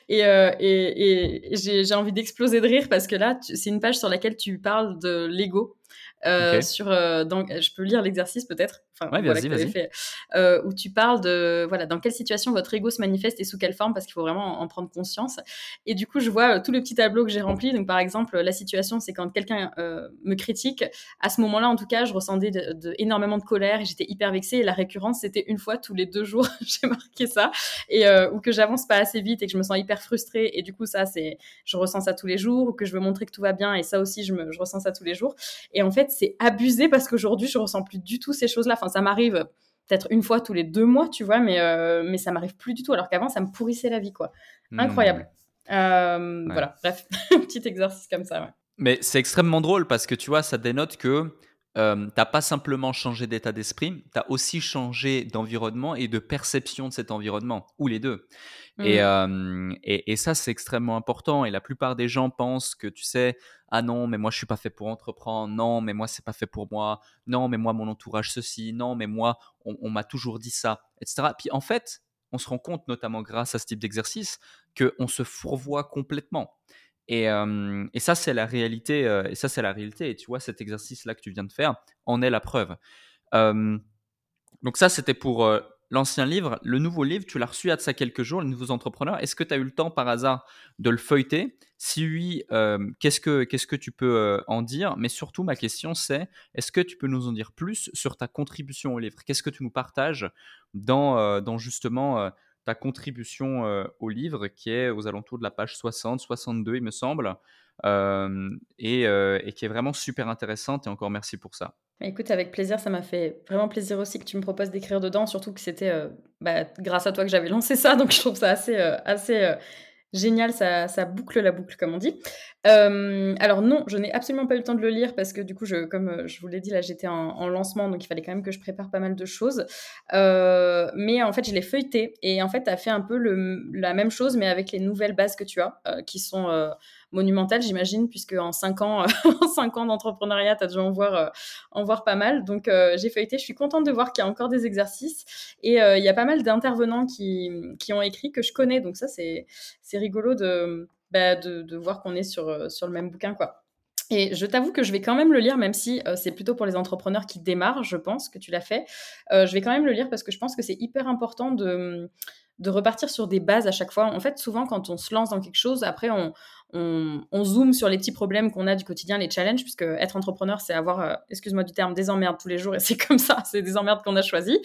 S1: et, et j'ai envie d'exploser de rire parce que là, c'est une page sur laquelle tu parles de l'ego euh, sur, euh, je peux lire l'exercice peut-être?
S2: Enfin, vas-y, vas-y.
S1: Fait, euh, où tu parles de voilà dans quelle situation votre ego se manifeste et sous quelle forme parce qu'il faut vraiment en, prendre conscience. Et du coup, je vois tout le petit tableau que j'ai rempli. Donc par exemple, la situation, c'est quand quelqu'un me critique. À ce moment-là, en tout cas, je ressentais de, énormément de colère et j'étais hyper vexée. Et la récurrence, c'était une fois tous les deux jours. j'ai marqué ça et ou que j'avance pas assez vite et que je me sens hyper frustrée. Et du coup, ça, c'est je ressens ça tous les jours ou que je veux montrer que tout va bien et ça aussi, je, me, je ressens ça tous les jours. Et en fait c'est abusé parce qu'aujourd'hui, je ressens plus du tout ces choses-là. Enfin, ça m'arrive peut-être une fois tous les deux mois, tu vois, mais, euh, mais ça m'arrive plus du tout. Alors qu'avant, ça me pourrissait la vie, quoi. Hmm. Incroyable. Euh, voilà, bref, petit exercice comme ça,
S2: Mais c'est extrêmement drôle parce que tu vois, ça dénote que euh, t'as pas simplement changé d'état d'esprit, tu as aussi changé d'environnement et de perception de cet environnement, ou les deux. Et, mmh. et, et, ça, c'est extrêmement important. Et la plupart des gens pensent que, tu sais, ah non, mais moi, je suis pas fait pour entreprendre. Non, mais moi, c'est pas fait pour moi. Non, mais moi, mon entourage, ceci. Non, mais moi, on, m'a toujours dit ça, etc. Puis en fait, on se rend compte, notamment grâce à ce type d'exercice, qu'on se fourvoie complètement. Et, et, ça, c'est la réalité. et ça, c'est la réalité. Et tu vois, cet exercice-là que tu viens de faire en est la preuve. donc ça, c'était pour l'ancien livre, le nouveau livre, tu l'as reçu de ça quelques jours, les nouveaux entrepreneurs. Est-ce que tu as eu le temps par hasard de le feuilleter? Si oui, euh, qu'est-ce, que, tu peux euh, en dire? Mais surtout, ma question c'est, est-ce que tu peux nous en dire plus sur ta contribution au livre? Qu'est-ce que tu nous partages dans, euh, justement ta contribution au livre qui est aux alentours de la page 60, 62, il me semble, et, et qui est vraiment super intéressante et encore merci pour ça.
S1: Écoute, avec plaisir, ça m'a fait vraiment plaisir aussi que tu me proposes d'écrire dedans, surtout que c'était euh, bah, grâce à toi que j'avais lancé ça, donc je trouve ça assez, euh, euh, génial, ça, boucle la boucle, comme on dit. Alors non, je n'ai absolument pas eu le temps de le lire parce que du coup, comme je vous l'ai dit, là, j'étais en, lancement, donc il fallait quand même que je prépare pas mal de choses. mais en fait, je l'ai feuilleté et en fait, tu as fait un peu la même chose, mais avec les nouvelles bases que tu as, qui sont monumental, j'imagine, puisque en cinq ans, en cinq ans d'entrepreneuriat, tu as dû en voir, en voir pas mal. Donc, j'ai feuilleté. Je suis contente de voir qu'il y a encore des exercices. Et il y a pas mal d'intervenants qui, qui ont écrit que je connais. Donc, ça, c'est rigolo de, bah, de, voir qu'on est sur, sur le même bouquin, quoi. Et je t'avoue que je vais quand même le lire, même si euh, c'est plutôt pour les entrepreneurs qui démarrent, je pense que tu l'as fait. Euh, je vais quand même le lire parce que je pense que c'est hyper important de, de repartir sur des bases à chaque fois. En fait, souvent, quand on se lance dans quelque chose, après, on, on, on zoome sur les petits problèmes qu'on a du quotidien, les challenges, puisque être entrepreneur, c'est avoir, euh, excuse-moi du terme, des emmerdes tous les jours, et c'est comme ça, c'est des emmerdes qu'on a choisies.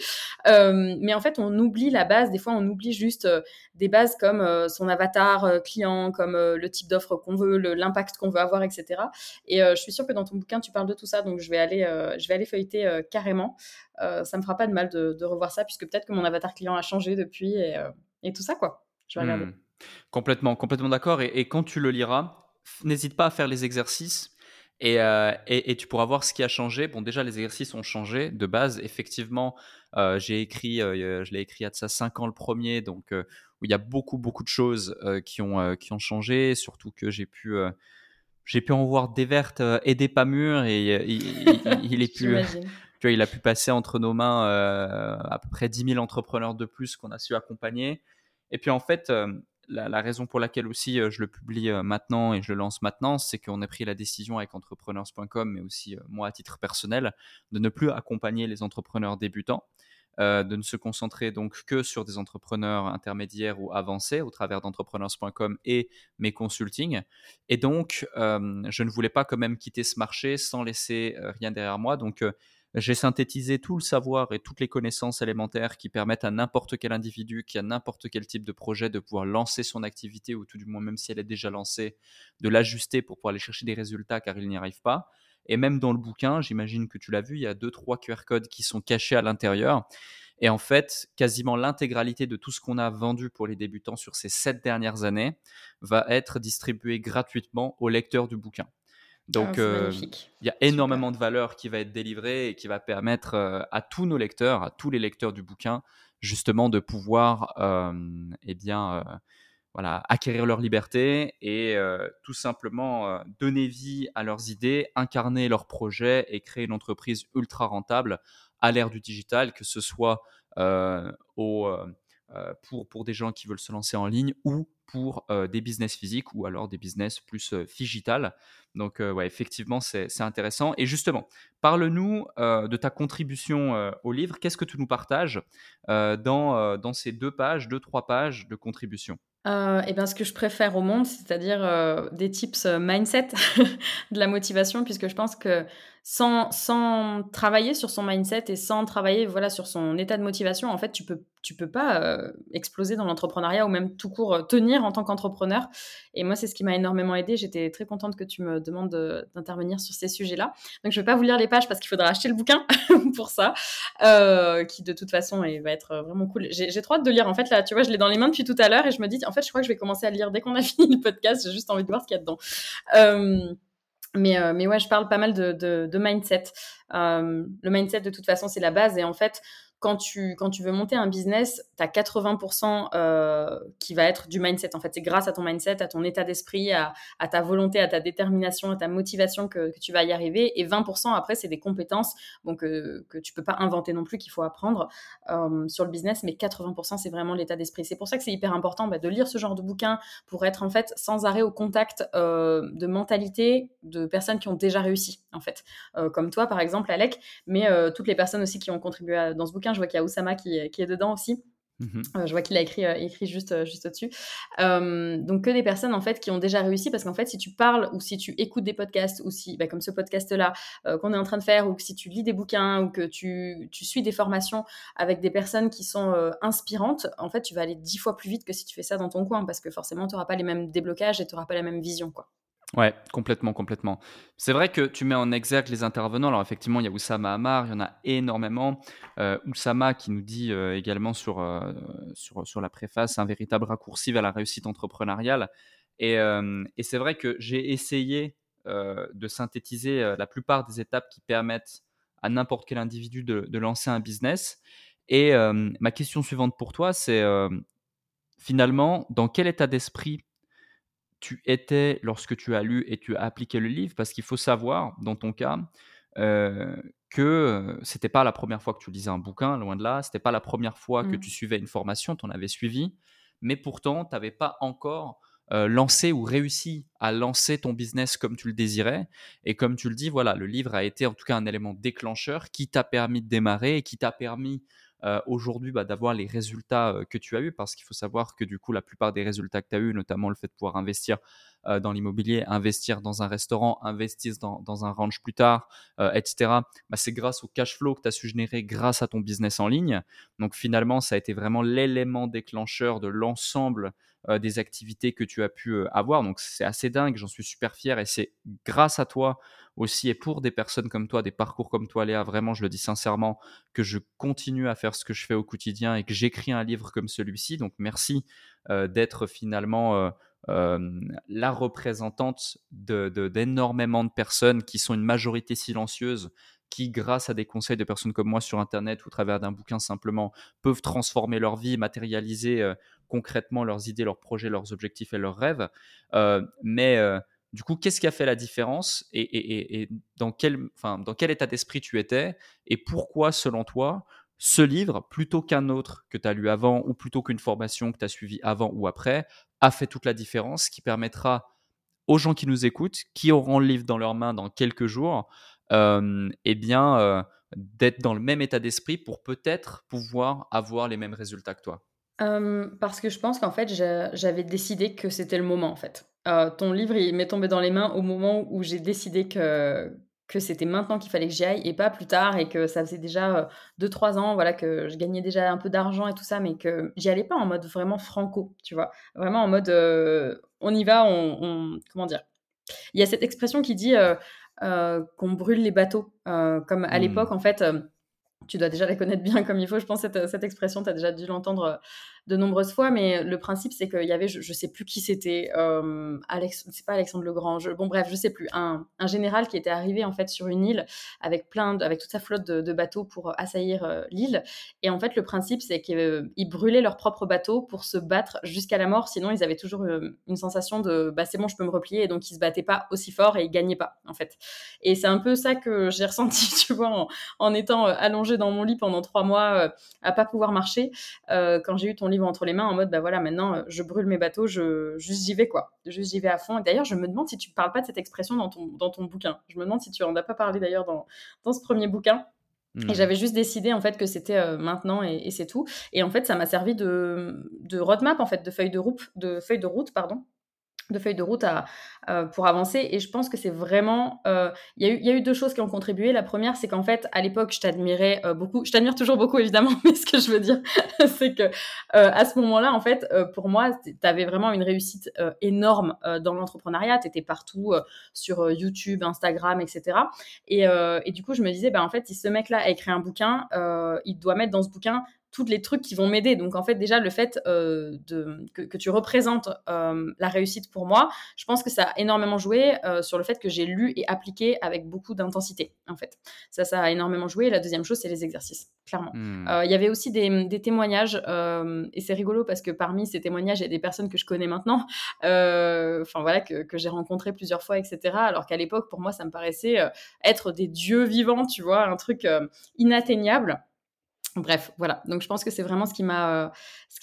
S1: Euh, mais en fait, on oublie la base. Des fois, on oublie juste euh, des bases comme son avatar client, comme le type d'offre qu'on veut, l'impact qu'on veut avoir, etc. Et je suis sûre que dans ton bouquin, tu parles de tout ça, donc je vais aller, je vais aller feuilleter carrément. ça me fera pas de mal de, de revoir ça, puisque peut-être que mon avatar client a changé depuis et, et tout ça, quoi. Je vais regarder.
S2: Hmm. Complètement, complètement d'accord. Et, quand tu le liras, n'hésite pas à faire les exercices euh, et, et, tu pourras voir ce qui a changé. Bon, déjà, les exercices ont changé de base. Effectivement, euh, j'ai écrit, euh, je l'ai écrit il y a de ça 5 ans le premier, donc où il y a beaucoup, beaucoup de choses qui, ont, qui ont changé. Surtout que j'ai pu, j'ai pu en voir des vertes et des pas mûres et il, est plus. Tu vois, il a pu passer entre nos mains à peu près 10 000 entrepreneurs de plus qu'on a su accompagner. Et puis en fait, la, raison pour laquelle aussi euh, je le publie euh, maintenant et je le lance maintenant, c'est qu'on a pris la décision avec entrepreneurs.com, mais aussi euh, moi à titre personnel, de ne plus accompagner les entrepreneurs débutants, de ne se concentrer donc que sur des entrepreneurs intermédiaires ou avancés au travers d'entrepreneurs.com et mes consultings. Et donc, je ne voulais pas quand même quitter ce marché sans laisser rien derrière moi. Donc, j'ai synthétisé tout le savoir et toutes les connaissances élémentaires qui permettent à n'importe quel individu qui a n'importe quel type de projet de pouvoir lancer son activité ou tout du moins même si elle est déjà lancée, de l'ajuster pour pouvoir aller chercher des résultats car il n'y arrive pas. Et même dans le bouquin, j'imagine que tu l'as vu, il y a deux, trois QR codes qui sont cachés à l'intérieur. Et en fait, quasiment l'intégralité de tout ce qu'on a vendu pour les débutants sur ces sept dernières années va être distribué gratuitement aux lecteurs du bouquin. Donc, ah, euh, il y a énormément de valeur qui va être délivrée et qui va permettre euh, à tous nos lecteurs, à tous les lecteurs du bouquin, justement de pouvoir euh, eh bien, voilà, acquérir leur liberté et tout simplement donner vie à leurs idées, incarner leurs projets et créer une entreprise ultra rentable à l'ère du digital, que ce soit au, pour, pour des gens qui veulent se lancer en ligne ou pour des business physiques ou alors des business plus digital. Donc, ouais, effectivement, c'est intéressant. Et justement, parle-nous de ta contribution au livre. Qu'est-ce que tu nous partages dans, dans ces deux pages, deux, trois pages de contribution?
S1: Euh, et bien, ce que je préfère au monde, c'est-à-dire des tips mindset, de la motivation, puisque je pense que sans, sans travailler sur son mindset et sans travailler voilà, sur son état de motivation, en fait, tu peux, tu peux pas euh, exploser dans l'entrepreneuriat ou même tout court euh, tenir en tant qu'entrepreneur. Et moi, c'est ce qui m'a énormément aidé. J'étais très contente que tu me demandes d'intervenir sur ces sujets-là. Donc, je vais pas vous lire les pages parce qu'il faudra acheter le bouquin pour ça, euh, qui de toute façon va être vraiment cool. J'ai trop hâte de lire. En fait, là, tu vois, je l'ai dans les mains depuis tout à l'heure et je me dis, en fait, je crois que je vais commencer à lire dès qu'on a fini le podcast. J'ai juste envie de voir ce qu'il y a dedans. Euh, mais, euh, mais ouais, je parle pas mal de, mindset. Euh, le mindset, de toute façon, c'est la base. Et en fait, quand tu, quand tu veux monter un business, tu as 80% euh, qui va être du mindset. En fait, c'est grâce à ton mindset, à ton état d'esprit, à, ta volonté, à ta détermination, à ta motivation que, que tu vas y arriver. Et 20% après, c'est des compétences euh, que tu peux pas inventer non plus, qu'il faut apprendre euh, sur le business. Mais 80%, c'est vraiment l'état d'esprit. C'est pour ça que c'est hyper important bah, de lire ce genre de bouquin pour être en fait sans arrêt au contact euh, de mentalité de personnes qui ont déjà réussi, en fait. Euh, comme toi, par exemple, Alec, mais toutes les personnes aussi qui ont contribué dans ce bouquin je vois qu'il y a Oussama qui, est dedans aussi. Mhm. Euh, je vois qu'il a écrit, euh, écrit juste, euh, juste au-dessus. donc, que des personnes, en fait, qui ont déjà réussi, parce qu'en fait, si tu parles ou si tu écoutes des podcasts, ou si, bah, comme ce podcast-là, qu'on est en train de faire, ou que si tu lis des bouquins, ou que tu, tu suis des formations avec des personnes qui sont inspirantes, en fait, tu vas aller dix fois plus vite que si tu fais ça dans ton coin, parce que forcément, tu n'auras pas les mêmes déblocages et tu n'auras pas la même vision, quoi.
S2: Ouais, complètement, complètement. C'est vrai que tu mets en exergue les intervenants. Alors effectivement, il y a Oussama Amar, il y en a énormément. Euh, Oussama qui nous dit euh, également sur, euh, sur, sur la préface un véritable raccourci vers la réussite entrepreneuriale. Et, et c'est vrai que j'ai essayé de synthétiser la plupart des étapes qui permettent à n'importe quel individu de, de, lancer un business. Et ma question suivante pour toi, c'est finalement, dans quel état d'esprit tu étais lorsque tu as lu et tu as appliqué le livre Parce qu'il faut savoir, dans ton cas, euh, que c'était pas la première fois que tu lisais un bouquin, loin de là, c'était pas la première fois que
S1: Mmh.
S2: tu suivais une formation, tu en avais suivi, mais pourtant, tu n'avais pas encore lancé ou réussi à lancer ton business comme tu le désirais. Et comme tu le dis, voilà, le livre a été en tout cas un élément déclencheur qui t'a permis de démarrer et qui t'a permis aujourd'hui bah, d'avoir les résultats que tu as eus, parce qu'il faut savoir que du coup, la plupart des résultats que tu as eus, notamment le fait de pouvoir investir dans l'immobilier, investir dans un restaurant, investir dans, un ranch plus tard, etc., bah, c'est grâce au cash flow que tu as su générer grâce à ton business en ligne. Donc finalement, ça a été vraiment l'élément déclencheur de l'ensemble des activités que tu as pu avoir. Donc c'est assez dingue, j'en suis super fier et c'est grâce à toi aussi et pour des personnes comme toi, des parcours comme toi, Léa, vraiment, je le dis sincèrement, que je continue à faire ce que je fais au quotidien et que j'écris un livre comme celui-ci. Donc merci d'être finalement la représentante d'énormément de, de personnes qui sont une majorité silencieuse qui, grâce à des conseils de personnes comme moi sur Internet ou au travers d'un bouquin simplement, peuvent transformer leur vie, matérialiser concrètement leurs idées, leurs projets, leurs objectifs et leurs rêves. mais du coup, qu'est-ce qui a fait la différence et, dans quel état d'esprit tu étais et pourquoi, selon toi, ce livre, plutôt qu'un autre que tu as lu avant ou plutôt qu'une formation que tu as suivie avant ou après, a fait toute la différence qui permettra aux gens qui nous écoutent, qui auront le livre dans leurs mains dans quelques jours, euh, eh bien, euh, d'être dans le même état d'esprit pour peut-être pouvoir avoir les mêmes résultats que toi
S1: Parce que je pense qu'en fait, j'avais décidé que c'était le moment, en fait. Euh, ton livre, il m'est tombé dans les mains au moment où j'ai décidé que, que c'était maintenant qu'il fallait que j'y aille et pas plus tard et que ça faisait déjà 2-3 ans voilà, que je gagnais déjà un peu d'argent et tout ça, mais que j'y allais pas en mode vraiment franco, tu vois. Vraiment en mode on y va, on, Comment dire? Il y a cette expression qui dit qu'on brûle les bateaux. comme à l'époque, mmh. en fait tu dois déjà la connaître bien comme il faut. Je pense cette, cette expression, tu as déjà dû l'entendre de nombreuses fois, mais le principe, c'est qu'il y avait, je, ne sais plus qui c'était, euh, c'est pas Alexandre le Grand, bon bref, je sais plus, un, général qui était arrivé en fait sur une île avec plein, avec toute sa flotte de, bateaux pour assaillir euh, l'île. Et en fait, le principe, c'est qu'ils euh, brûlaient leurs propres bateaux pour se battre jusqu'à la mort. Sinon, ils avaient toujours euh, une sensation de, bah c'est bon, je peux me replier, et donc ils se battaient pas aussi fort et ils gagnaient pas en fait. Et c'est un peu ça que j'ai ressenti, tu vois, en, étant euh, allongé dans mon lit pendant trois mois à pas pouvoir marcher quand j'ai eu ton livre entre les mains en mode bah voilà maintenant euh, je brûle mes bateaux je juste j'y vais quoi juste j'y vais à fond et d'ailleurs je me demande si tu parles pas de cette expression dans ton dans ton bouquin je me demande si tu en as pas parlé d'ailleurs dans dans ce premier bouquin Et hmm. j'avais juste décidé en fait que c'était euh, maintenant et, c'est tout. Et en fait, ça m'a servi de, de roadmap en fait, de feuille de route, de feuille de route pardon, de feuilles de route euh, pour avancer. Et je pense que c'est vraiment... Euh, il y, y, a eu deux choses qui ont contribué. La première, c'est qu'en fait, à l'époque, je t'admirais euh, beaucoup. Je t'admire toujours beaucoup, évidemment, mais ce que je veux dire, c'est que à ce moment-là, en fait, pour moi, tu avais vraiment une réussite énorme dans l'entrepreneuriat. Tu étais partout sur YouTube, Instagram, etc. Et, et, du coup, je me disais, bah, en fait, si ce mec-là a écrit un bouquin, il doit mettre dans ce bouquin tous les trucs qui vont m'aider. Donc en fait déjà le fait euh, de, que, tu représentes euh, la réussite pour moi, je pense que ça a énormément joué euh, sur le fait que j'ai lu et appliqué avec beaucoup d'intensité en fait. Ça ça a énormément joué. Et la deuxième chose c'est les exercices, clairement. Hmm. Il y avait aussi des, des témoignages et c'est rigolo parce que parmi ces témoignages il y a des personnes que je connais maintenant, enfin voilà que, que j'ai rencontrées plusieurs fois etc. Alors qu'à l'époque pour moi ça me paraissait être des dieux vivants, tu vois, un truc inatteignable. Bref, voilà. Donc je pense que c'est vraiment ce qui m'a, euh,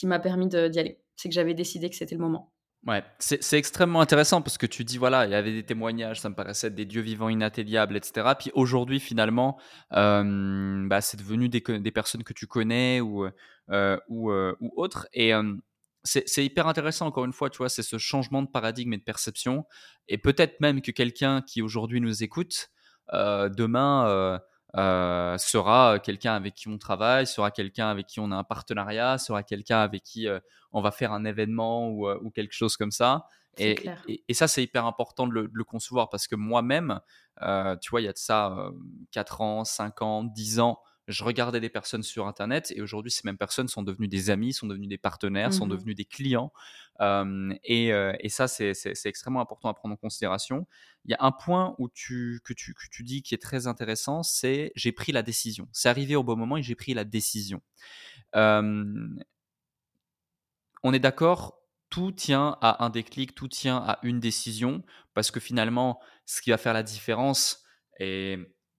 S1: m'a permis d'y aller. C'est que j'avais décidé que c'était le moment.
S2: Ouais, c'est extrêmement intéressant parce que tu dis, voilà, il y avait des témoignages, ça me paraissait être des dieux vivants inatteignables, etc. Puis aujourd'hui, finalement, euh, bah, c'est devenu des, personnes que tu connais ou, euh, ou, ou, autres. Et c'est hyper intéressant, encore une fois, tu vois, c'est ce changement de paradigme et de perception. Et peut-être même que quelqu'un qui aujourd'hui nous écoute, demain euh, sera quelqu'un avec qui on travaille, sera quelqu'un avec qui on a un partenariat, sera quelqu'un avec qui euh, on va faire un événement ou, euh, ou quelque chose comme ça. Et, et, ça, c'est hyper important de le, concevoir parce que moi-même, tu vois, il y a de ça 4 ans, 5 ans, 10 ans, je regardais des personnes sur Internet et aujourd'hui, ces mêmes personnes sont devenues des amis, sont devenues des partenaires, sont mmh devenues des clients. et, et, ça, c'est extrêmement important à prendre en considération. Il y a un point où tu, que, tu, que tu dis qui est très intéressant, c'est j'ai pris la décision. C'est arrivé au bon moment et j'ai pris la décision. on est d'accord tout tient à un déclic, tout tient à une décision, parce que finalement, ce qui va faire la différence, et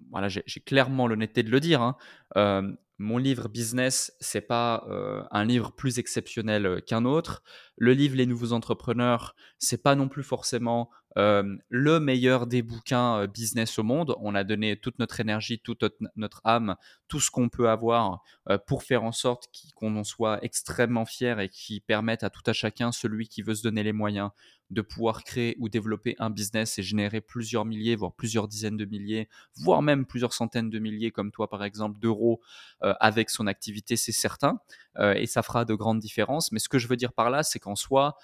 S2: voilà, j'ai clairement l'honnêteté de le dire, hein, euh, mon livre business, c'est pas euh, un livre plus exceptionnel euh, qu'un autre. Le livre Les Nouveaux Entrepreneurs, c'est pas non plus forcément le meilleur des bouquins business au monde. On a donné toute notre énergie, toute notre, âme, tout ce qu'on peut avoir pour faire en sorte qu'on en soit extrêmement fier et qui permette à tout à chacun, celui qui veut se donner les moyens, de pouvoir créer ou développer un business et générer plusieurs milliers, voire plusieurs dizaines de milliers, voire même plusieurs centaines de milliers, comme toi par exemple, d'euros avec son activité, c'est certain, et ça fera de grandes différences. Mais ce que je veux dire par là, c'est qu'en soi,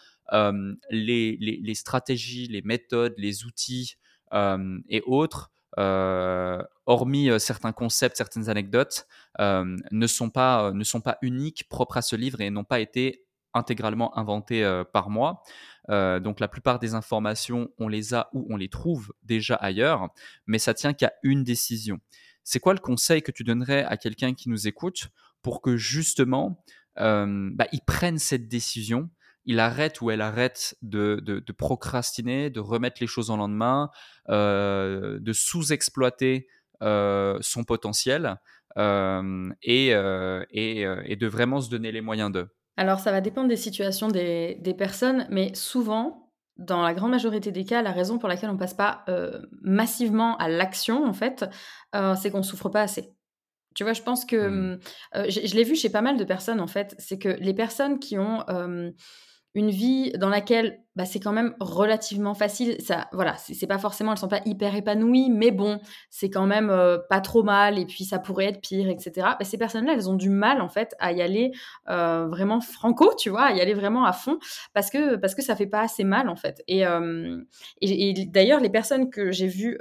S2: les, stratégies, les méthodes, les outils et autres, hormis certains concepts, certaines anecdotes, ne, sont pas, ne sont pas uniques, propres à ce livre et n'ont pas été intégralement inventés par moi. donc la plupart des informations, on les a ou on les trouve déjà ailleurs, mais ça tient qu'à une décision c'est quoi le conseil que tu donnerais à quelqu'un qui nous écoute pour que justement euh, bah, il prenne cette décision, il arrête ou elle arrête de, procrastiner, de remettre les choses en lendemain, euh, de sous-exploiter euh, son potentiel et, de vraiment se donner les moyens d'eux?
S1: Alors ça va dépendre des situations des personnes, mais souvent, dans la grande majorité des cas, la raison pour laquelle on passe pas euh, massivement à l'action, en fait, euh, c'est qu'on souffre pas assez. Tu vois, je pense que
S2: mmh.
S1: euh, je, l'ai vu chez pas mal de personnes, en fait, c'est que les personnes qui ont une vie dans laquelle bah, c'est quand même relativement facile. Ça, voilà, c'est pas forcément, elles sont pas hyper épanouies, mais bon, c'est quand même euh, pas trop mal. Et puis ça pourrait être pire, etc. Bah, ces personnes-là, elles ont du mal en fait à y aller euh, vraiment franco, tu vois, à y aller vraiment à fond, parce que parce que ça fait pas assez mal en fait. Et, euh, et, et d'ailleurs, les personnes que j'ai vues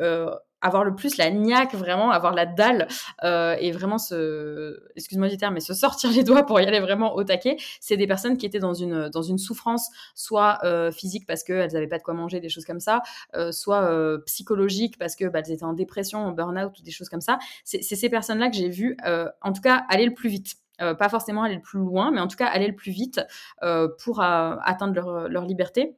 S1: avoir le plus la niaque, vraiment avoir la dalle euh, et vraiment se, excuse-moi du terme, mais se sortir les doigts pour y aller vraiment au taquet, c'est des personnes qui étaient dans une dans une souffrance, soit euh, physique parce qu'elles n'avaient pas de quoi manger, des choses comme ça, euh, soit euh, psychologique parce que bah, elles étaient en dépression, en burn-out ou des choses comme ça. C'est ces personnes-là que j'ai vues, euh, en tout cas, aller le plus vite. Euh, pas forcément aller le plus loin, mais en tout cas aller le plus vite pour atteindre leur, leur liberté.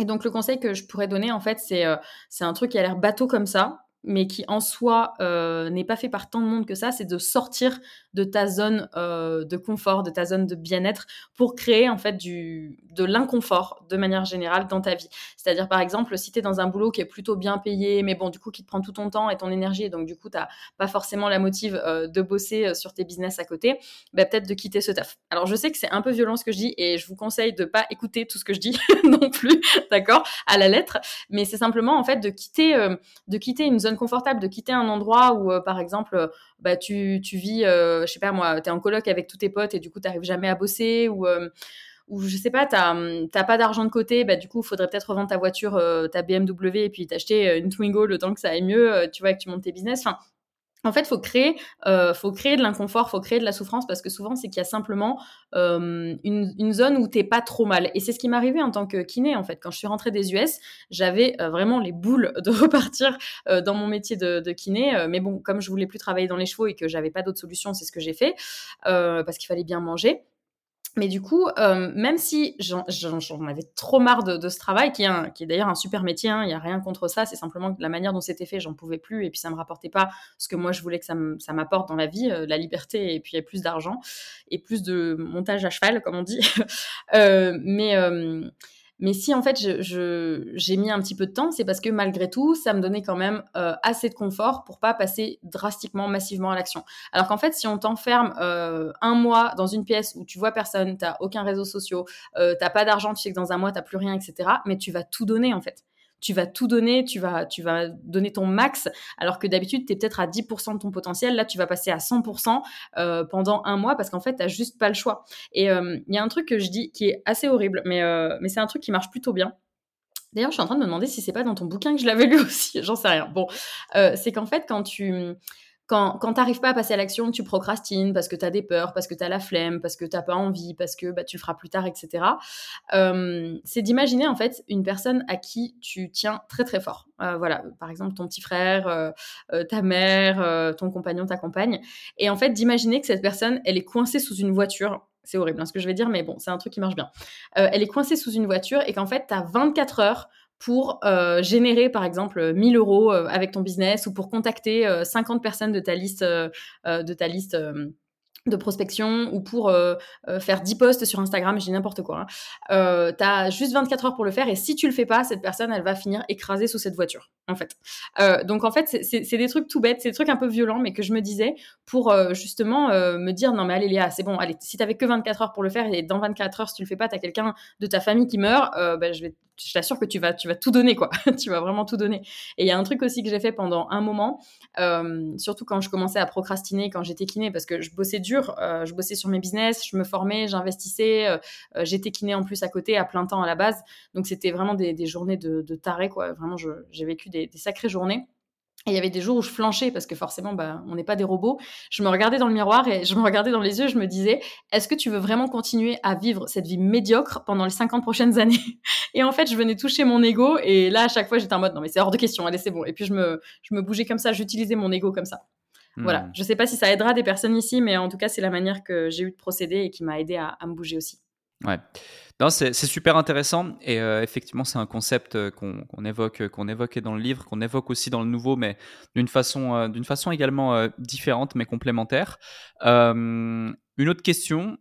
S1: Et donc le conseil que je pourrais donner en fait, c'est c'est un truc qui a l'air bateau comme ça, mais qui en soi euh, n'est pas fait par tant de monde que ça, c'est de sortir de ta zone euh, de confort, de ta zone de bien-être, pour créer en fait du, de l'inconfort de manière générale dans ta vie. C'est-à-dire par exemple, si tu es dans un boulot qui est plutôt bien payé, mais bon, du coup, qui te prend tout ton temps et ton énergie, et donc du coup, tu pas forcément la motive euh, de bosser sur tes business à côté, bah, peut-être de quitter ce taf. Alors je sais que c'est un peu violent ce que je dis, et je vous conseille de pas écouter tout ce que je dis non plus, d'accord, à la lettre, mais c'est simplement en fait de quitter, de quitter une zone confortable de quitter un endroit où, euh, par exemple, euh, bah, tu, tu vis, euh, je sais pas moi, tu es en coloc avec tous tes potes et du coup, tu n'arrives jamais à bosser ou ou je sais pas, tu n'as pas d'argent de côté, bah du coup, il faudrait peut-être revendre ta voiture, ta BMW et puis t'acheter une Twingo le temps que ça aille mieux, tu vois, que tu montes tes business. En fait, faut créer, euh, faut créer de l'inconfort, faut créer de la souffrance parce que souvent c'est qu'il y a simplement euh, une, zone où t'es pas trop mal. Et c'est ce qui m'est arrivé en tant que kiné en fait. Quand je suis rentrée des US, j'avais euh, vraiment les boules de repartir euh, dans mon métier de, kiné. Mais bon, comme je voulais plus travailler dans les chevaux et que j'avais pas d'autre solution, c'est ce que j'ai fait parce qu'il fallait bien manger. Mais du coup, euh, même si j'en avais trop marre de, ce travail, qui est, d'ailleurs un super métier, hein, il n'y a rien contre ça, c'est simplement que la manière dont c'était fait, j'en pouvais plus, et puis ça me rapportait pas ce que moi je voulais que ça m'apporte dans la vie, euh, la liberté, et puis plus d'argent, et plus de montage à cheval, comme on dit. euh, mais mais si en fait j'ai je, mis un petit peu de temps, c'est parce que malgré tout, ça me donnait quand même euh, assez de confort pour pas passer drastiquement, massivement à l'action. Alors qu'en fait, si on t'enferme euh, un mois dans une pièce où tu vois personne, t'as aucun réseau social, euh, t'as pas d'argent, tu sais que dans un mois t'as plus rien, etc. Mais tu vas tout donner en fait tu vas tout donner, tu vas, tu vas donner ton max, alors que d'habitude, tu es peut-être à 10% de ton potentiel. Là, tu vas passer à 100% euh, pendant un mois parce qu'en fait, tu juste pas le choix. Et euh, il y a un truc que je dis qui est assez horrible, mais, euh, mais c'est un truc qui marche plutôt bien. D'ailleurs, je suis en train de me demander si c'est pas dans ton bouquin que je l'avais lu aussi, j'en sais rien. Bon, c'est qu'en fait, quand tu quand, quand tu n'arrives pas à passer à l'action, tu procrastines parce que tu as des peurs, parce que tu as la flemme, parce que tu n'as pas envie, parce que bah, tu le feras plus tard, etc. Euh, c'est d'imaginer en fait une personne à qui tu tiens très très fort. Euh, voilà, par exemple ton petit frère, euh, ta mère, ton compagnon, ta compagne. Et en fait d'imaginer que cette personne, elle est coincée sous une voiture c'est horrible hein, ce que je vais dire, mais bon, c'est un truc qui marche bien. elle est coincée sous une voiture et qu'en fait, tu as 24 heures pour générer par exemple 1000 euros avec ton business ou pour contacter 50 personnes de ta liste de ta liste de prospection ou pour euh, euh, faire 10 posts sur Instagram, dis n'importe quoi. Hein. Euh, tu as juste 24 heures pour le faire et si tu le fais pas, cette personne, elle va finir écrasée sous cette voiture, en fait. donc en fait, c'est des trucs tout bêtes, c'est des trucs un peu violents, mais que je me disais pour justement me dire non mais allez Léa, c'est bon, allez, si t'avais que 24 heures pour le faire et dans 24 heures, si tu le fais pas, tu as quelqu'un de ta famille qui meurt, ben, je t'assure que tu vas, tu vas tout donner, quoi. tu vas vraiment tout donner. Et il y a un truc aussi que j'ai fait pendant un moment, euh, surtout quand je commençais à procrastiner, quand j'étais kiné, parce que je bossais dur, euh, je bossais sur mes business, je me formais, j'investissais, euh, j'étais kiné en plus à côté, à plein temps à la base. Donc c'était vraiment des, journées de, de taré, quoi. Vraiment, j'ai vécu des, des sacrées journées. Et il y avait des jours où je flanchais parce que forcément, bah, on n'est pas des robots. Je me regardais dans le miroir et je me regardais dans les yeux. Je me disais, est-ce que tu veux vraiment continuer à vivre cette vie médiocre pendant les 50 prochaines années? Et en fait, je venais toucher mon ego. Et là, à chaque fois, j'étais en mode, non, mais c'est hors de question. Allez, c'est bon. Et puis, je me, je me bougeais comme ça. J'utilisais mon ego comme ça. Voilà. Hmm. Je ne sais pas si ça aidera des personnes ici, mais en tout cas, c'est la manière que j'ai eu de procéder et qui m'a aidé à, à me bouger aussi.
S2: Ouais. Non, c'est super intéressant et euh, effectivement, c'est un concept euh, qu'on évoque, euh, qu'on évoquait dans le livre, qu'on évoque aussi dans le nouveau, mais d'une façon, d'une façon également différente mais complémentaire. une autre question.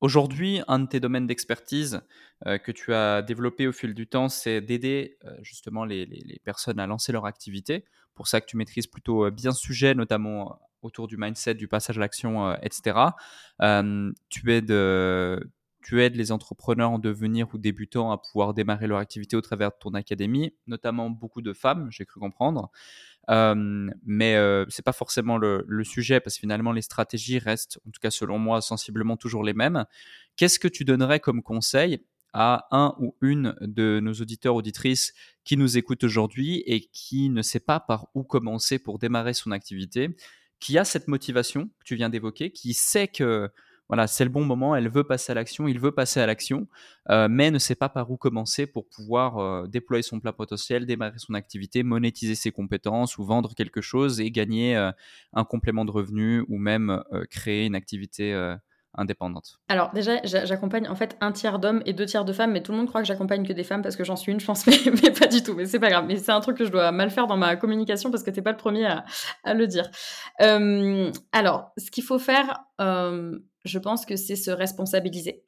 S2: Aujourd'hui, un de tes domaines d'expertise que tu as développé au fil du temps, c'est d'aider justement les, les, personnes à lancer leur activité. Pour ça que tu maîtrises plutôt bien ce sujet, notamment autour du mindset, du passage à l'action, etc. tu aides tu aides les entrepreneurs en devenir ou débutants à pouvoir démarrer leur activité au travers de ton académie, notamment beaucoup de femmes, j'ai cru comprendre. Mais euh, c'est pas forcément le, sujet parce que finalement les stratégies restent, en tout cas selon moi, sensiblement toujours les mêmes. Qu'est-ce que tu donnerais comme conseil à un ou une de nos auditeurs auditrices qui nous écoutent aujourd'hui et qui ne sait pas par où commencer pour démarrer son activité, qui a cette motivation que tu viens d'évoquer, qui sait que voilà, c'est le bon moment, elle veut passer à l'action, il veut passer à l'action, euh, mais ne sait pas par où commencer pour pouvoir euh, déployer son plat potentiel, démarrer son activité, monétiser ses compétences ou vendre quelque chose et gagner euh, un complément de revenu ou même créer une activité indépendante
S1: Alors déjà, j'accompagne en fait un tiers d'hommes et deux tiers de femmes, mais tout le monde croit que j'accompagne que des femmes parce que j'en suis une, je pense, mais, pas du tout. Mais c'est pas grave. Mais c'est un truc que je dois mal faire dans ma communication parce que t'es pas le premier à, le dire. alors, ce qu'il faut faire, je pense que c'est se responsabiliser.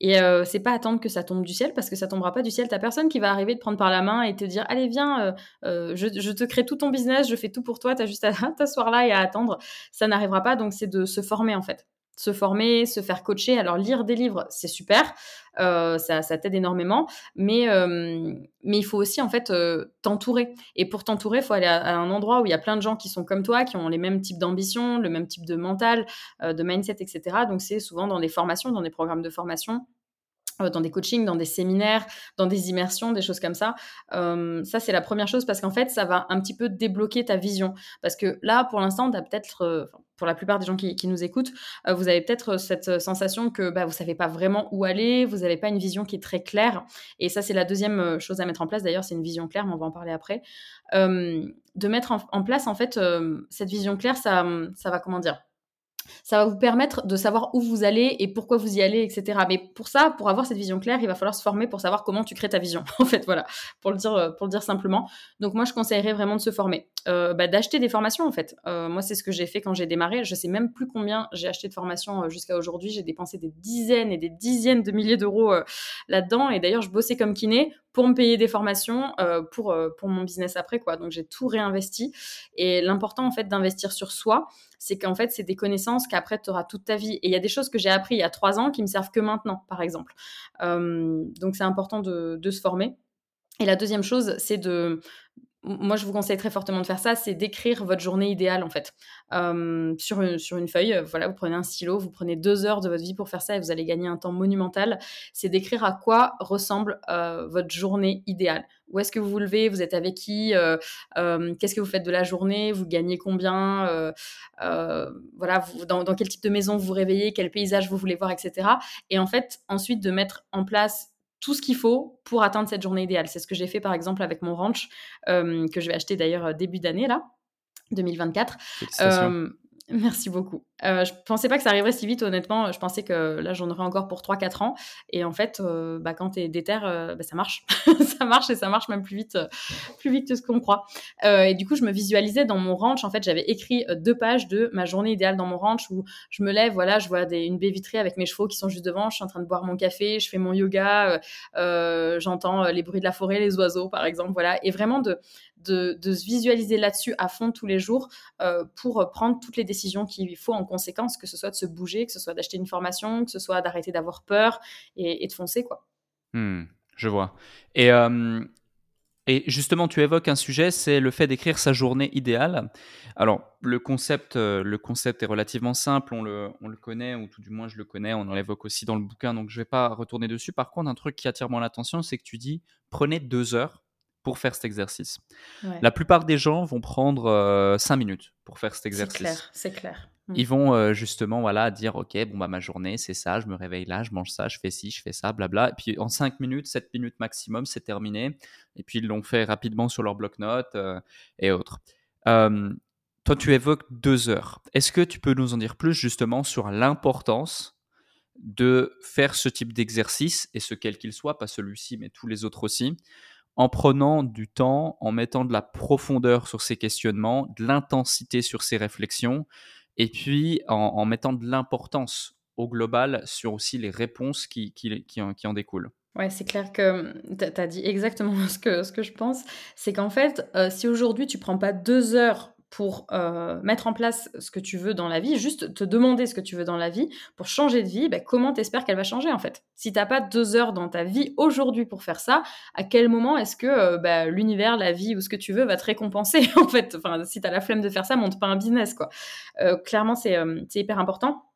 S1: Et euh, c'est pas attendre que ça tombe du ciel, parce que ça tombera pas du ciel. T'as personne qui va arriver te prendre par la main et te dire Allez, viens, euh, euh, je, je, te crée tout ton business, je fais tout pour toi, t'as juste à t'asseoir là et à attendre. Ça n'arrivera pas, donc c'est de se former en fait se former, se faire coacher. Alors lire des livres, c'est super, euh, ça, t'aide énormément, mais, euh, mais il faut aussi en fait euh, t'entourer. Et pour t'entourer, il faut aller à, un endroit où il y a plein de gens qui sont comme toi, qui ont les mêmes types d'ambition, le même type de mental, de mindset, etc. Donc c'est souvent dans des formations, dans des programmes de formation dans des coachings, dans des séminaires, dans des immersions, des choses comme ça. ça, c'est la première chose parce qu'en fait, ça va un petit peu débloquer ta vision. Parce que là, pour l'instant, tu as peut-être, pour la plupart des gens qui, nous écoutent, euh, vous avez peut-être euh, cette euh, sensation que bah, vous ne savez pas vraiment où aller, vous n'avez pas une vision qui est très claire. Et ça, c'est la deuxième chose à mettre en place. D'ailleurs, c'est une vision claire, mais on va en parler après. de mettre en, place, en fait, cette vision claire, ça, ça va, comment dire ça va vous permettre de savoir où vous allez et pourquoi vous y allez, etc. Mais pour ça, pour avoir cette vision claire, il va falloir se former pour savoir comment tu crées ta vision, en fait, voilà, pour le dire, euh, pour le dire simplement. Donc moi, je conseillerais vraiment de se former, euh, bah, d'acheter des formations, en fait. Euh, moi, c'est ce que j'ai fait quand j'ai démarré. Je sais même plus combien j'ai acheté de formations jusqu'à aujourd'hui. J'ai dépensé des dizaines et des dizaines de milliers d'euros là-dedans. Et d'ailleurs, je bossais comme kiné pour me payer des formations pour, pour mon business après, quoi. Donc j'ai tout réinvesti. Et l'important, en fait, d'investir sur soi, c'est qu'en fait, c'est des connaissances qu'après, tu auras toute ta vie. Et il y a des choses que j'ai appris il y a trois ans qui me servent que maintenant, par exemple. Euh, donc, c'est important de, se former. Et la deuxième chose, c'est de, moi, je vous conseille très fortement de faire ça, c'est d'écrire votre journée idéale, en fait, euh, sur, une, sur une feuille. Voilà, vous prenez un stylo, vous prenez deux heures de votre vie pour faire ça et vous allez gagner un temps monumental. C'est d'écrire à quoi ressemble euh, votre journée idéale. Où est-ce que vous vous levez Vous êtes avec qui euh, Qu'est-ce que vous faites de la journée Vous gagnez combien Voilà, dans, dans, quel type de maison vous vous réveillez Quel paysage vous voulez voir, etc. Et en fait, ensuite, de mettre en place tout ce qu'il faut pour atteindre cette journée idéale. C'est ce que j'ai fait par exemple avec mon ranch, que je vais acheter d'ailleurs début d'année là, 2024. Merci beaucoup. Euh, je pensais pas que ça arriverait si vite, honnêtement. Je pensais que là, j'en aurais encore pour 3-4 ans. Et en fait, euh, bah, quand déter, euh, bah, ça marche. ça marche et ça marche même plus vite, plus vite que ce qu'on croit. et du coup, je me visualisais dans mon ranch. En fait, j'avais écrit deux pages de ma journée idéale dans mon ranch où je me lève, voilà, je vois une baie vitrée avec mes chevaux qui sont juste devant. Je suis en train de boire mon café, je fais mon yoga, j'entends les bruits de la forêt, les oiseaux, par exemple. Voilà. Et vraiment de, de, se visualiser là-dessus à fond tous les jours euh, pour prendre toutes les décisions qu'il faut en conséquence, que ce soit de se bouger, que ce soit d'acheter une formation, que ce soit d'arrêter d'avoir peur et, de foncer. quoi.
S2: Hmm, je vois. Et, euh, et justement, tu évoques un sujet, c'est le fait d'écrire sa journée idéale. Alors, le concept, euh, le concept est relativement simple, on le, on le connaît, ou tout du moins je le connais, on en évoque aussi dans le bouquin, donc je ne vais pas retourner dessus. Par contre, un truc qui attire mon attention, c'est que tu dis, prenez deux heures pour faire cet exercice. La plupart des gens vont prendre euh, cinq minutes pour faire cet exercice.
S1: C'est clair, c'est clair.
S2: Mm. Ils vont euh, justement voilà dire ok bon bah ma journée c'est ça, je me réveille là, je mange ça, je fais ci, je fais ça, blabla. Et puis en cinq minutes, sept minutes maximum, c'est terminé. Et puis ils l'ont fait rapidement sur leur bloc-notes euh, et autres. toi tu évoques deux heures. Est-ce que tu peux nous en dire plus justement sur l'importance de faire ce type d'exercice et ce quel qu'il soit, pas celui-ci mais tous les autres aussi, en prenant du temps, en mettant de la profondeur sur ces questionnements, de l'intensité sur ces réflexions, et puis en, mettant de l'importance au global sur aussi les réponses qui, qui, en, découlent.
S1: Ouais, c'est clair que hum, tu as dit exactement ce que, ce que je pense. C'est qu'en fait, euh, si aujourd'hui tu prends pas deux heures pour euh, mettre en place ce que tu veux dans la vie, juste te demander ce que tu veux dans la vie, pour changer de vie, bah, comment t'espères qu'elle va changer en fait? Si t'as pas deux heures dans ta vie aujourd'hui pour faire ça, à quel moment est-ce que euh, bah, l'univers, la vie ou ce que tu veux va te récompenser en fait? Enfin, si t'as la flemme de faire ça, monte pas un business quoi. Euh, clairement, c'est hyper important.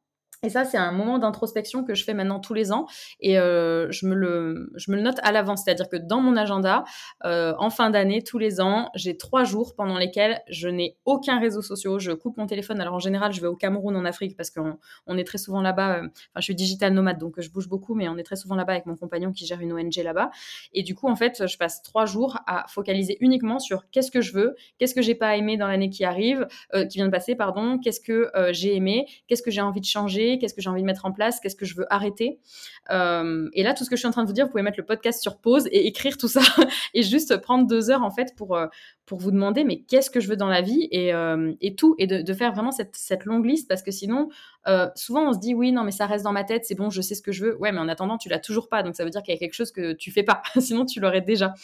S1: Et ça, c'est un moment d'introspection que je fais maintenant tous les ans et euh, je, me le, note à l'avance. C'est-à-dire que dans mon agenda, euh, en fin d'année, tous les ans, j'ai trois jours pendant lesquels je n'ai aucun réseau social. Je coupe mon téléphone. Alors en général, je vais au Cameroun, en Afrique, parce qu'on on est très souvent là-bas. Euh, enfin, je suis digital nomade, donc je bouge beaucoup, mais on est très souvent là-bas avec mon compagnon qui gère une ONG là-bas. Et du coup, en fait, je passe trois jours à focaliser uniquement sur qu'est-ce que je veux, qu'est-ce que j'ai pas aimé dans l'année qui arrive, qui vient de passer, pardon, qu'est-ce que j'ai aimé, qu'est-ce que j'ai envie de changer qu'est-ce que j'ai envie de mettre en place, qu'est-ce que je veux arrêter. Euh, et là, tout ce que je suis en train de vous dire, vous pouvez mettre le podcast sur pause et écrire tout ça et juste prendre deux heures en fait pour, euh, pour vous demander mais qu'est-ce que je veux dans la vie et, euh, et tout et de, faire vraiment cette, cette, longue liste parce que sinon, souvent on se dit oui, non, mais ça reste dans ma tête, c'est bon, je sais ce que je veux. Ouais, mais en attendant, tu l'as toujours pas. Donc ça veut dire qu'il y a quelque chose que tu fais pas. sinon, tu l'aurais déjà.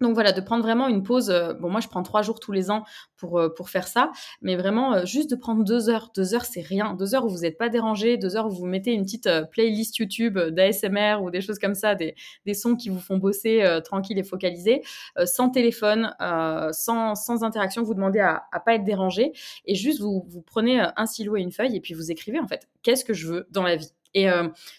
S1: Donc voilà, de prendre vraiment une pause. Euh, bon, moi, je prends trois jours tous les ans pour, euh, pour faire ça, mais vraiment, euh, juste de prendre deux heures. Deux heures, c'est rien. Deux heures où vous n'êtes pas dérangé, deux heures où vous mettez une petite playlist YouTube d'ASMR ou des choses comme ça, des, des sons qui vous font bosser tranquille et focalisé, sans téléphone, sans, sans interaction. Vous demandez à, à pas être dérangé et juste vous, vous prenez un stylo et une feuille et puis vous écrivez en fait, qu'est-ce que je veux dans la vie? Et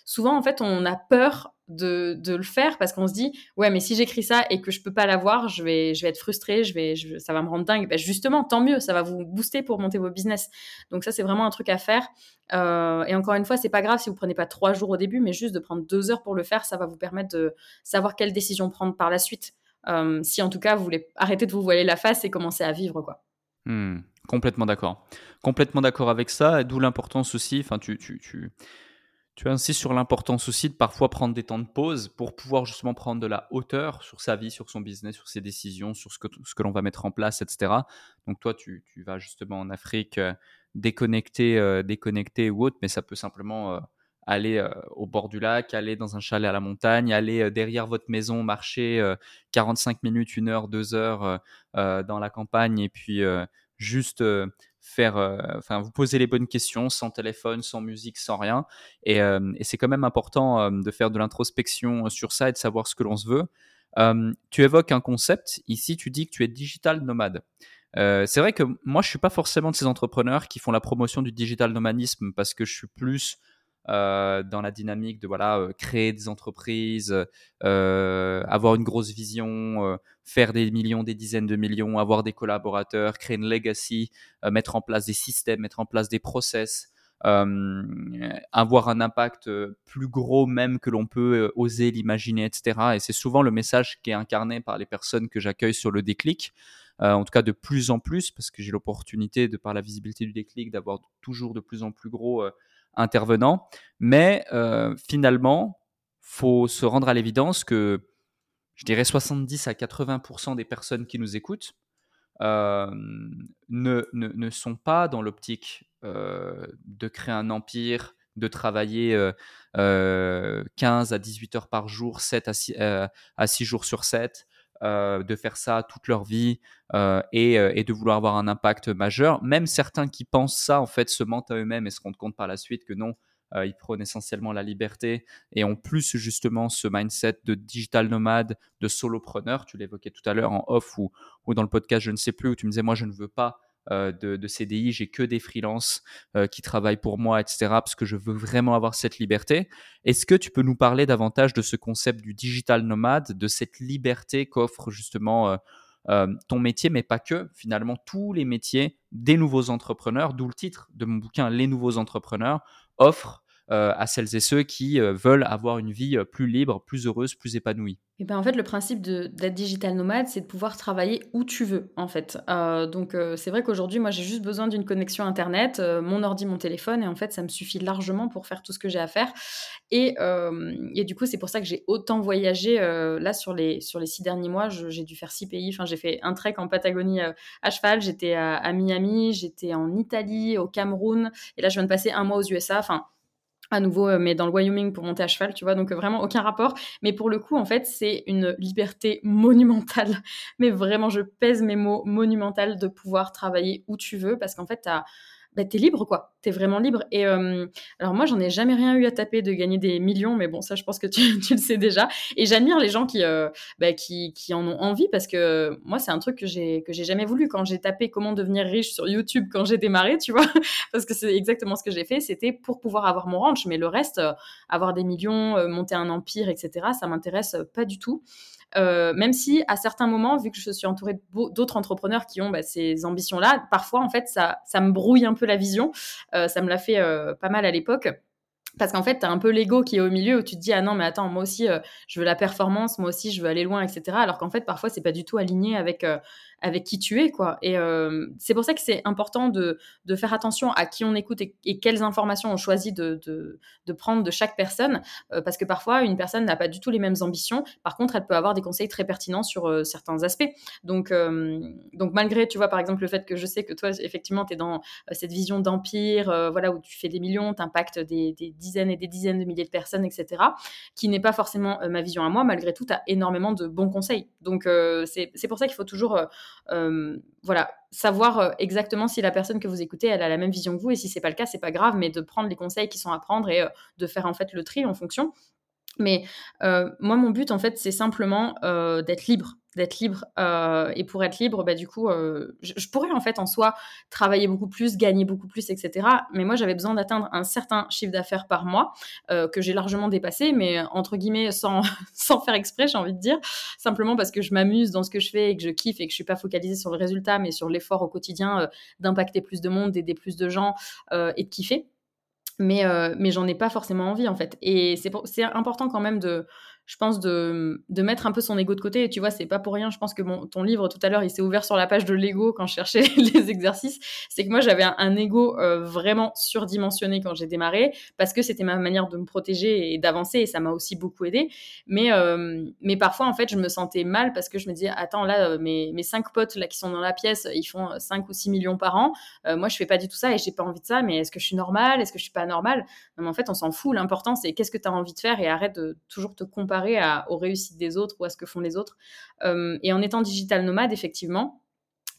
S1: souvent, en fait, on a peur de, le faire parce qu'on se dit ouais mais si j'écris ça et que je peux pas l'avoir je vais je vais être frustrée je vais ça va me rendre dingue. Ben justement tant mieux ça va vous booster pour monter vos business. Donc ça c'est vraiment un truc à faire. Euh, et encore une fois c'est pas grave si vous prenez pas trois jours au début mais juste de prendre deux heures pour le faire ça va vous permettre de savoir quelle décision prendre par la suite. Euh, si en tout cas vous voulez arrêter de vous voiler la face et commencer à vivre quoi.
S2: Hmm, complètement d'accord. Complètement d'accord avec ça d'où l'importance aussi enfin tu, tu, tu tu insistes sur l'importance aussi de parfois prendre des temps de pause pour pouvoir justement prendre de la hauteur sur sa vie, sur son business, sur ses décisions, sur ce que, l'on va mettre en place, etc. Donc toi, tu, tu vas justement en Afrique euh, déconnecter, euh, déconnecter ou autre, mais ça peut simplement euh, aller au bord du lac, aller dans un chalet à la montagne, aller derrière votre maison, marcher 45 minutes, une heure, deux heures dans la campagne et puis juste faire, euh, enfin, vous poser les bonnes questions sans téléphone, sans musique, sans rien. Et, euh, c'est quand même important euh, de faire de l'introspection sur ça et de savoir ce que l'on se veut. tu évoques un concept. Ici, tu dis que tu es digital nomade. c'est vrai que moi, je suis pas forcément de ces entrepreneurs qui font la promotion du digital nomadisme parce que je suis plus euh, dans la dynamique de voilà euh, créer des entreprises, euh, avoir une grosse vision, faire des millions, des dizaines de millions, avoir des collaborateurs, créer une legacy, mettre en place des systèmes, mettre en place des process. avoir un impact plus gros même que l'on peut oser l'imaginer, etc. Et c'est souvent le message qui est incarné par les personnes que j'accueille sur le déclic. en tout cas de plus en plus, parce que j'ai l'opportunité, de par la visibilité du déclic, d'avoir toujours de plus en plus gros intervenants. Mais finalement, faut se rendre à l'évidence que je dirais 70 à 80% des personnes qui nous écoutent ne, ne, ne, sont pas dans l'optique de créer un empire, de travailler 15 à 18 heures par jour, 7 à 6, à 6 jours sur 7, de faire ça toute leur vie et, et, de vouloir avoir un impact majeur. Même certains qui pensent ça, en fait, se mentent à eux-mêmes et se rendent compte par la suite que non, euh, ils prônent essentiellement la liberté et ont plus justement ce mindset de digital nomade, de solopreneur. Tu l'évoquais tout à l'heure en off ou, ou dans le podcast, je ne sais plus, où tu me disais, moi, je ne veux pas euh, de, de, CDI, j'ai que des freelances euh, qui travaillent pour moi, etc., parce que je veux vraiment avoir cette liberté. Est-ce que tu peux nous parler davantage de ce concept du digital nomade, de cette liberté qu'offre justement ton métier, mais pas que, finalement, tous les métiers des nouveaux entrepreneurs, d'où le titre de mon bouquin, Les nouveaux entrepreneurs, offre euh, à celles et ceux qui euh, veulent avoir une vie euh, plus libre, plus heureuse, plus épanouie
S1: et ben en fait, le principe d'être digital nomade, c'est de pouvoir travailler où tu veux, en fait. donc, c'est vrai qu'aujourd'hui, moi, j'ai juste besoin d'une connexion Internet, mon ordi, mon téléphone, et en fait, ça me suffit largement pour faire tout ce que j'ai à faire. Et, et, du coup, c'est pour ça que j'ai autant voyagé. là, sur les, sur les six derniers mois, j'ai dû faire six pays. Enfin, j'ai fait un trek en Patagonie à cheval, j'étais à, à Miami, j'étais en Italie, au Cameroun, et là, je viens de passer un mois aux USA. Enfin, à nouveau, euh, mais dans le Wyoming pour monter à cheval, tu vois, donc euh, vraiment aucun rapport. Mais pour le coup, en fait, c'est une liberté monumentale. Mais vraiment, je pèse mes mots monumentales de pouvoir travailler où tu veux parce qu'en fait, tu as bah, t'es libre, quoi. T'es vraiment libre. Et euh, alors, moi, j'en ai jamais rien eu à taper de gagner des millions, mais bon, ça, je pense que tu, le sais déjà. Et j'admire les gens qui, euh, bah, qui, qui, en ont envie parce que moi, c'est un truc que j'ai, que j'ai jamais voulu. Quand j'ai tapé comment devenir riche sur YouTube quand j'ai démarré, tu vois, parce que c'est exactement ce que j'ai fait, c'était pour pouvoir avoir mon ranch. Mais le reste, euh, avoir des millions, monter un empire, etc., ça m'intéresse pas du tout. Euh, même si à certains moments, vu que je suis entourée d'autres entrepreneurs qui ont bah, ces ambitions-là, parfois en fait ça, me brouille un peu la vision. Euh, ça me l'a fait euh, pas mal à l'époque. Parce qu'en fait, tu as un peu l'ego qui est au milieu où tu te dis, ah non, mais attends, moi aussi, je veux la performance, moi aussi, je veux aller loin, etc. Alors qu'en fait, parfois, c'est pas du tout aligné avec, avec qui tu es, quoi. Et euh, c'est pour ça que c'est important de, de, faire attention à qui on écoute et, quelles informations on choisit de, de, de prendre de chaque personne, euh, parce que parfois, une personne n'a pas du tout les mêmes ambitions. Par contre, elle peut avoir des conseils très pertinents sur euh, certains aspects. Donc, donc, malgré, tu vois, par exemple, le fait que je sais que toi, effectivement, tu es dans cette vision d'empire, voilà, où tu fais des millions, tu impactes des, des, dizaines et des dizaines de milliers de personnes, etc., qui n'est pas forcément ma vision à moi, malgré tout, tu as énormément de bons conseils. Donc, c'est pour ça qu'il faut toujours voilà, savoir euh, exactement si la personne que vous écoutez, elle a la même vision que vous, et si c'est pas le cas, c'est pas grave, mais de prendre les conseils qui sont à prendre et euh, de faire en fait le tri en fonction. Mais moi, mon but, en fait, c'est simplement d'être libre d'être libre. Et pour être libre, bah, du coup, je, pourrais en fait en soi travailler beaucoup plus, gagner beaucoup plus, etc. Mais moi, j'avais besoin d'atteindre un certain chiffre d'affaires par mois que j'ai largement dépassé, mais entre guillemets sans, faire exprès, j'ai envie de dire, simplement parce que je m'amuse dans ce que je fais et que je kiffe et que je suis pas focalisée sur le résultat, mais sur l'effort au quotidien d'impacter plus de monde, d'aider plus de gens et de kiffer mais, mais j'en ai pas forcément envie en fait. Et c'est important quand même de, je pense, de, de, mettre un peu son ego de côté. Et tu vois, c'est pas pour rien. Je pense que ton livre, tout à l'heure, il s'est ouvert sur la page de l'ego quand je cherchais les exercices. C'est que moi, j'avais un, ego euh, vraiment surdimensionné quand j'ai démarré parce que c'était ma manière de me protéger et d'avancer et ça m'a aussi beaucoup aidé. Mais, euh, mais parfois, en fait, je me sentais mal parce que je me disais, attends, là, euh, mes, mes cinq potes là, qui sont dans la pièce, ils font 5 ou 6 millions par an. moi, je fais pas du tout ça et j'ai pas envie de ça. Mais est-ce que je suis normale? Est-ce que je suis pas normale? Non, mais en fait, on s'en fout. L'important, c'est qu'est-ce que tu as envie de faire et arrête de toujours te comparer aux réussites des autres ou à ce que font les autres. Euh, et en étant digital nomade, effectivement,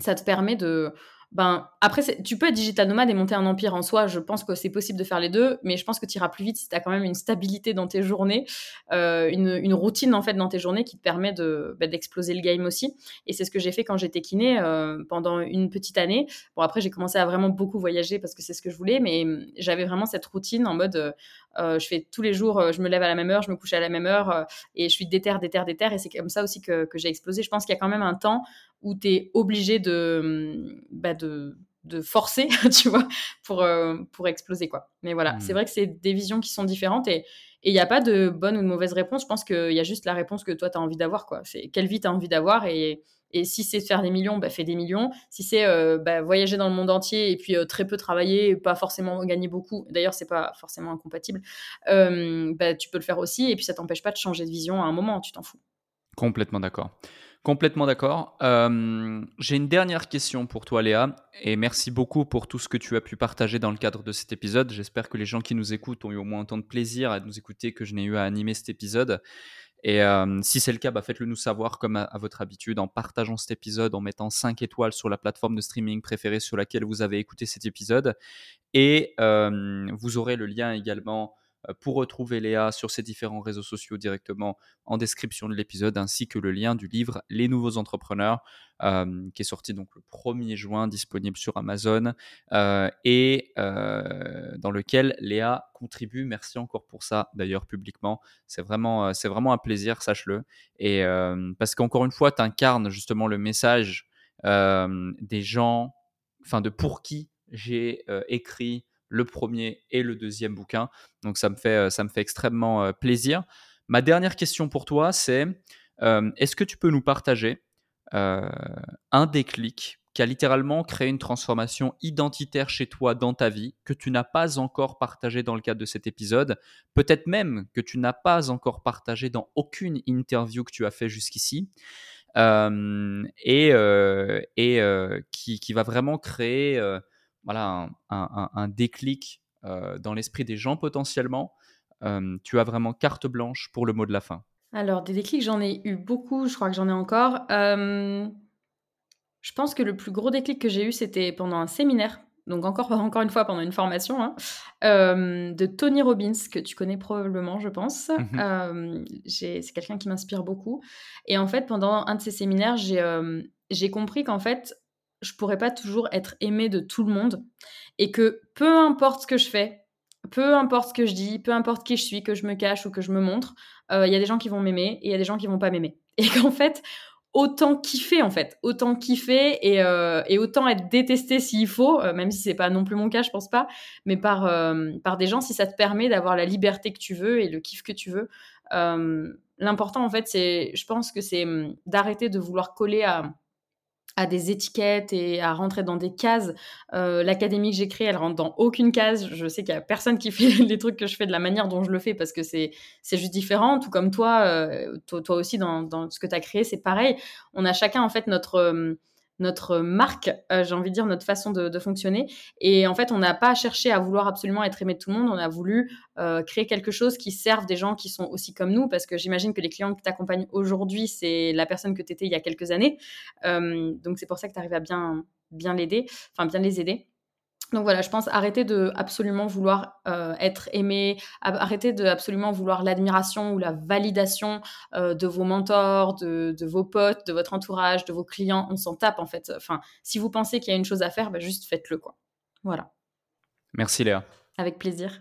S1: ça te permet de, ben, après, tu peux être digital nomade et monter un empire en soi. Je pense que c'est possible de faire les deux, mais je pense que tu iras plus vite si tu as quand même une stabilité dans tes journées, euh, une, routine en fait dans tes journées qui te permet de, bah, d'exploser le game aussi. Et c'est ce que j'ai fait quand j'étais kiné euh, pendant une petite année. Bon, après, j'ai commencé à vraiment beaucoup voyager parce que c'est ce que je voulais, mais hum, j'avais vraiment cette routine en mode je fais tous les jours, je me lève à la même heure, je me couche à la même heure et je suis déter, déter, déter. Et c'est comme ça aussi que, que j'ai explosé. Je pense qu'il y a quand même un temps où tu es obligé de, bah, de, de forcer, tu vois, pour, pour exploser, quoi. Mais voilà, c'est mmh. vrai que c'est des visions qui sont différentes et il n'y a pas de bonne ou de mauvaise réponse. Je pense qu'il y a juste la réponse que toi, tu as envie d'avoir, quoi. C'est quelle vie tu as envie d'avoir et et si c'est faire des millions, bah, fais des millions. Si c'est euh, bah, voyager dans le monde entier et puis euh, très peu travailler, pas forcément gagner beaucoup, d'ailleurs, c'est pas forcément incompatible, euh, bah, tu peux le faire aussi. Et puis ça t'empêche pas de changer de vision à un moment, tu t'en fous.
S2: Complètement d'accord. Complètement d'accord. J'ai une dernière question pour toi, Léa, et merci beaucoup pour tout ce que tu as pu partager dans le cadre de cet épisode. J'espère que les gens qui nous écoutent ont eu au moins autant de plaisir à nous écouter que je n'ai eu à animer cet épisode. Et euh, si c'est le cas, bah, faites-le nous savoir comme à, votre habitude en partageant cet épisode, en mettant 5 étoiles sur la plateforme de streaming préférée sur laquelle vous avez écouté cet épisode. Et euh, vous aurez le lien également euh, pour retrouver Léa sur ses différents réseaux sociaux directement en description de l'épisode, ainsi que le lien du livre Les Nouveaux Entrepreneurs, euh, qui est sorti donc le 1er juin, disponible sur Amazon, euh, et dans lequel Léa contribue. Merci encore pour ça, d'ailleurs, publiquement. C'est vraiment, c'est vraiment un plaisir, sache-le. Et parce qu'encore une fois, tu incarnes justement le message des gens, enfin de pour qui j'ai écrit le premier et le deuxième bouquin. Donc ça me fait, euh, ça me fait extrêmement euh, plaisir. Ma dernière question pour toi, c'est euh, est-ce que tu peux nous partager un déclic qui a littéralement créé une transformation identitaire chez toi dans ta vie que tu n'as pas encore partagé dans le cadre de cet épisode, peut-être même que tu n'as pas encore partagé dans aucune interview que tu as fait jusqu'ici, et, et qui, qui, va vraiment créer voilà, un, déclic euh, dans l'esprit des gens potentiellement, euh, tu as vraiment carte blanche pour le mot de la fin
S1: Alors, des déclics, j'en ai eu beaucoup, je crois que j'en ai encore. Euh, je pense que le plus gros déclic que j'ai eu, c'était pendant un séminaire, donc encore, encore une fois pendant une formation, hein, de Tony Robbins, que tu connais probablement, je pense. Mmh c'est quelqu'un qui m'inspire beaucoup. Et en fait, pendant un de ces séminaires, j'ai compris qu'en fait, je pourrais pas toujours être aimée de tout le monde et que peu importe ce que je fais, peu importe ce que je dis, peu importe qui je suis, que je me cache ou que je me montre, euh, il y a des gens qui vont m'aimer et il y a des gens qui vont pas m'aimer. Et qu'en fait, autant kiffer en fait, autant kiffer et, euh, et autant être détesté s'il faut, euh, même si c'est pas non plus mon cas, je pense pas, mais par, par des gens si ça te permet d'avoir la liberté que tu veux et le kiff que tu veux. L'important en fait, c'est, je pense que c'est hum, d'arrêter de vouloir coller à à des étiquettes et à rentrer dans des cases. Euh, l'académie que j'ai créée, elle rentre dans aucune case. Je sais qu'il y a personne qui fait les trucs que je fais de la manière dont je le fais parce que c'est juste différent. Tout comme toi, euh, toi, aussi dans, dans, ce que tu as créé, c'est pareil. On a chacun en fait notre euh, notre marque, euh, j'ai envie de dire notre façon de, fonctionner. Et en fait, on n'a pas cherché à vouloir absolument être aimé de tout le monde. On a voulu euh, créer quelque chose qui serve des gens qui sont aussi comme nous, parce que j'imagine que les clients qui t'accompagnent aujourd'hui, c'est la personne que tu étais il y a quelques années. Euh, donc c'est pour ça que tu arrives à bien bien l'aider, enfin bien les aider. Donc voilà, je pense arrêter de absolument vouloir euh, être aimé, arrêter de absolument vouloir l'admiration ou la validation euh, de vos mentors, de, vos potes, de votre entourage, de vos clients. On s'en tape en fait. Enfin, si vous pensez qu'il y a une chose à faire, bah, juste faites-le quoi. Voilà.
S2: Merci Léa.
S1: Avec plaisir.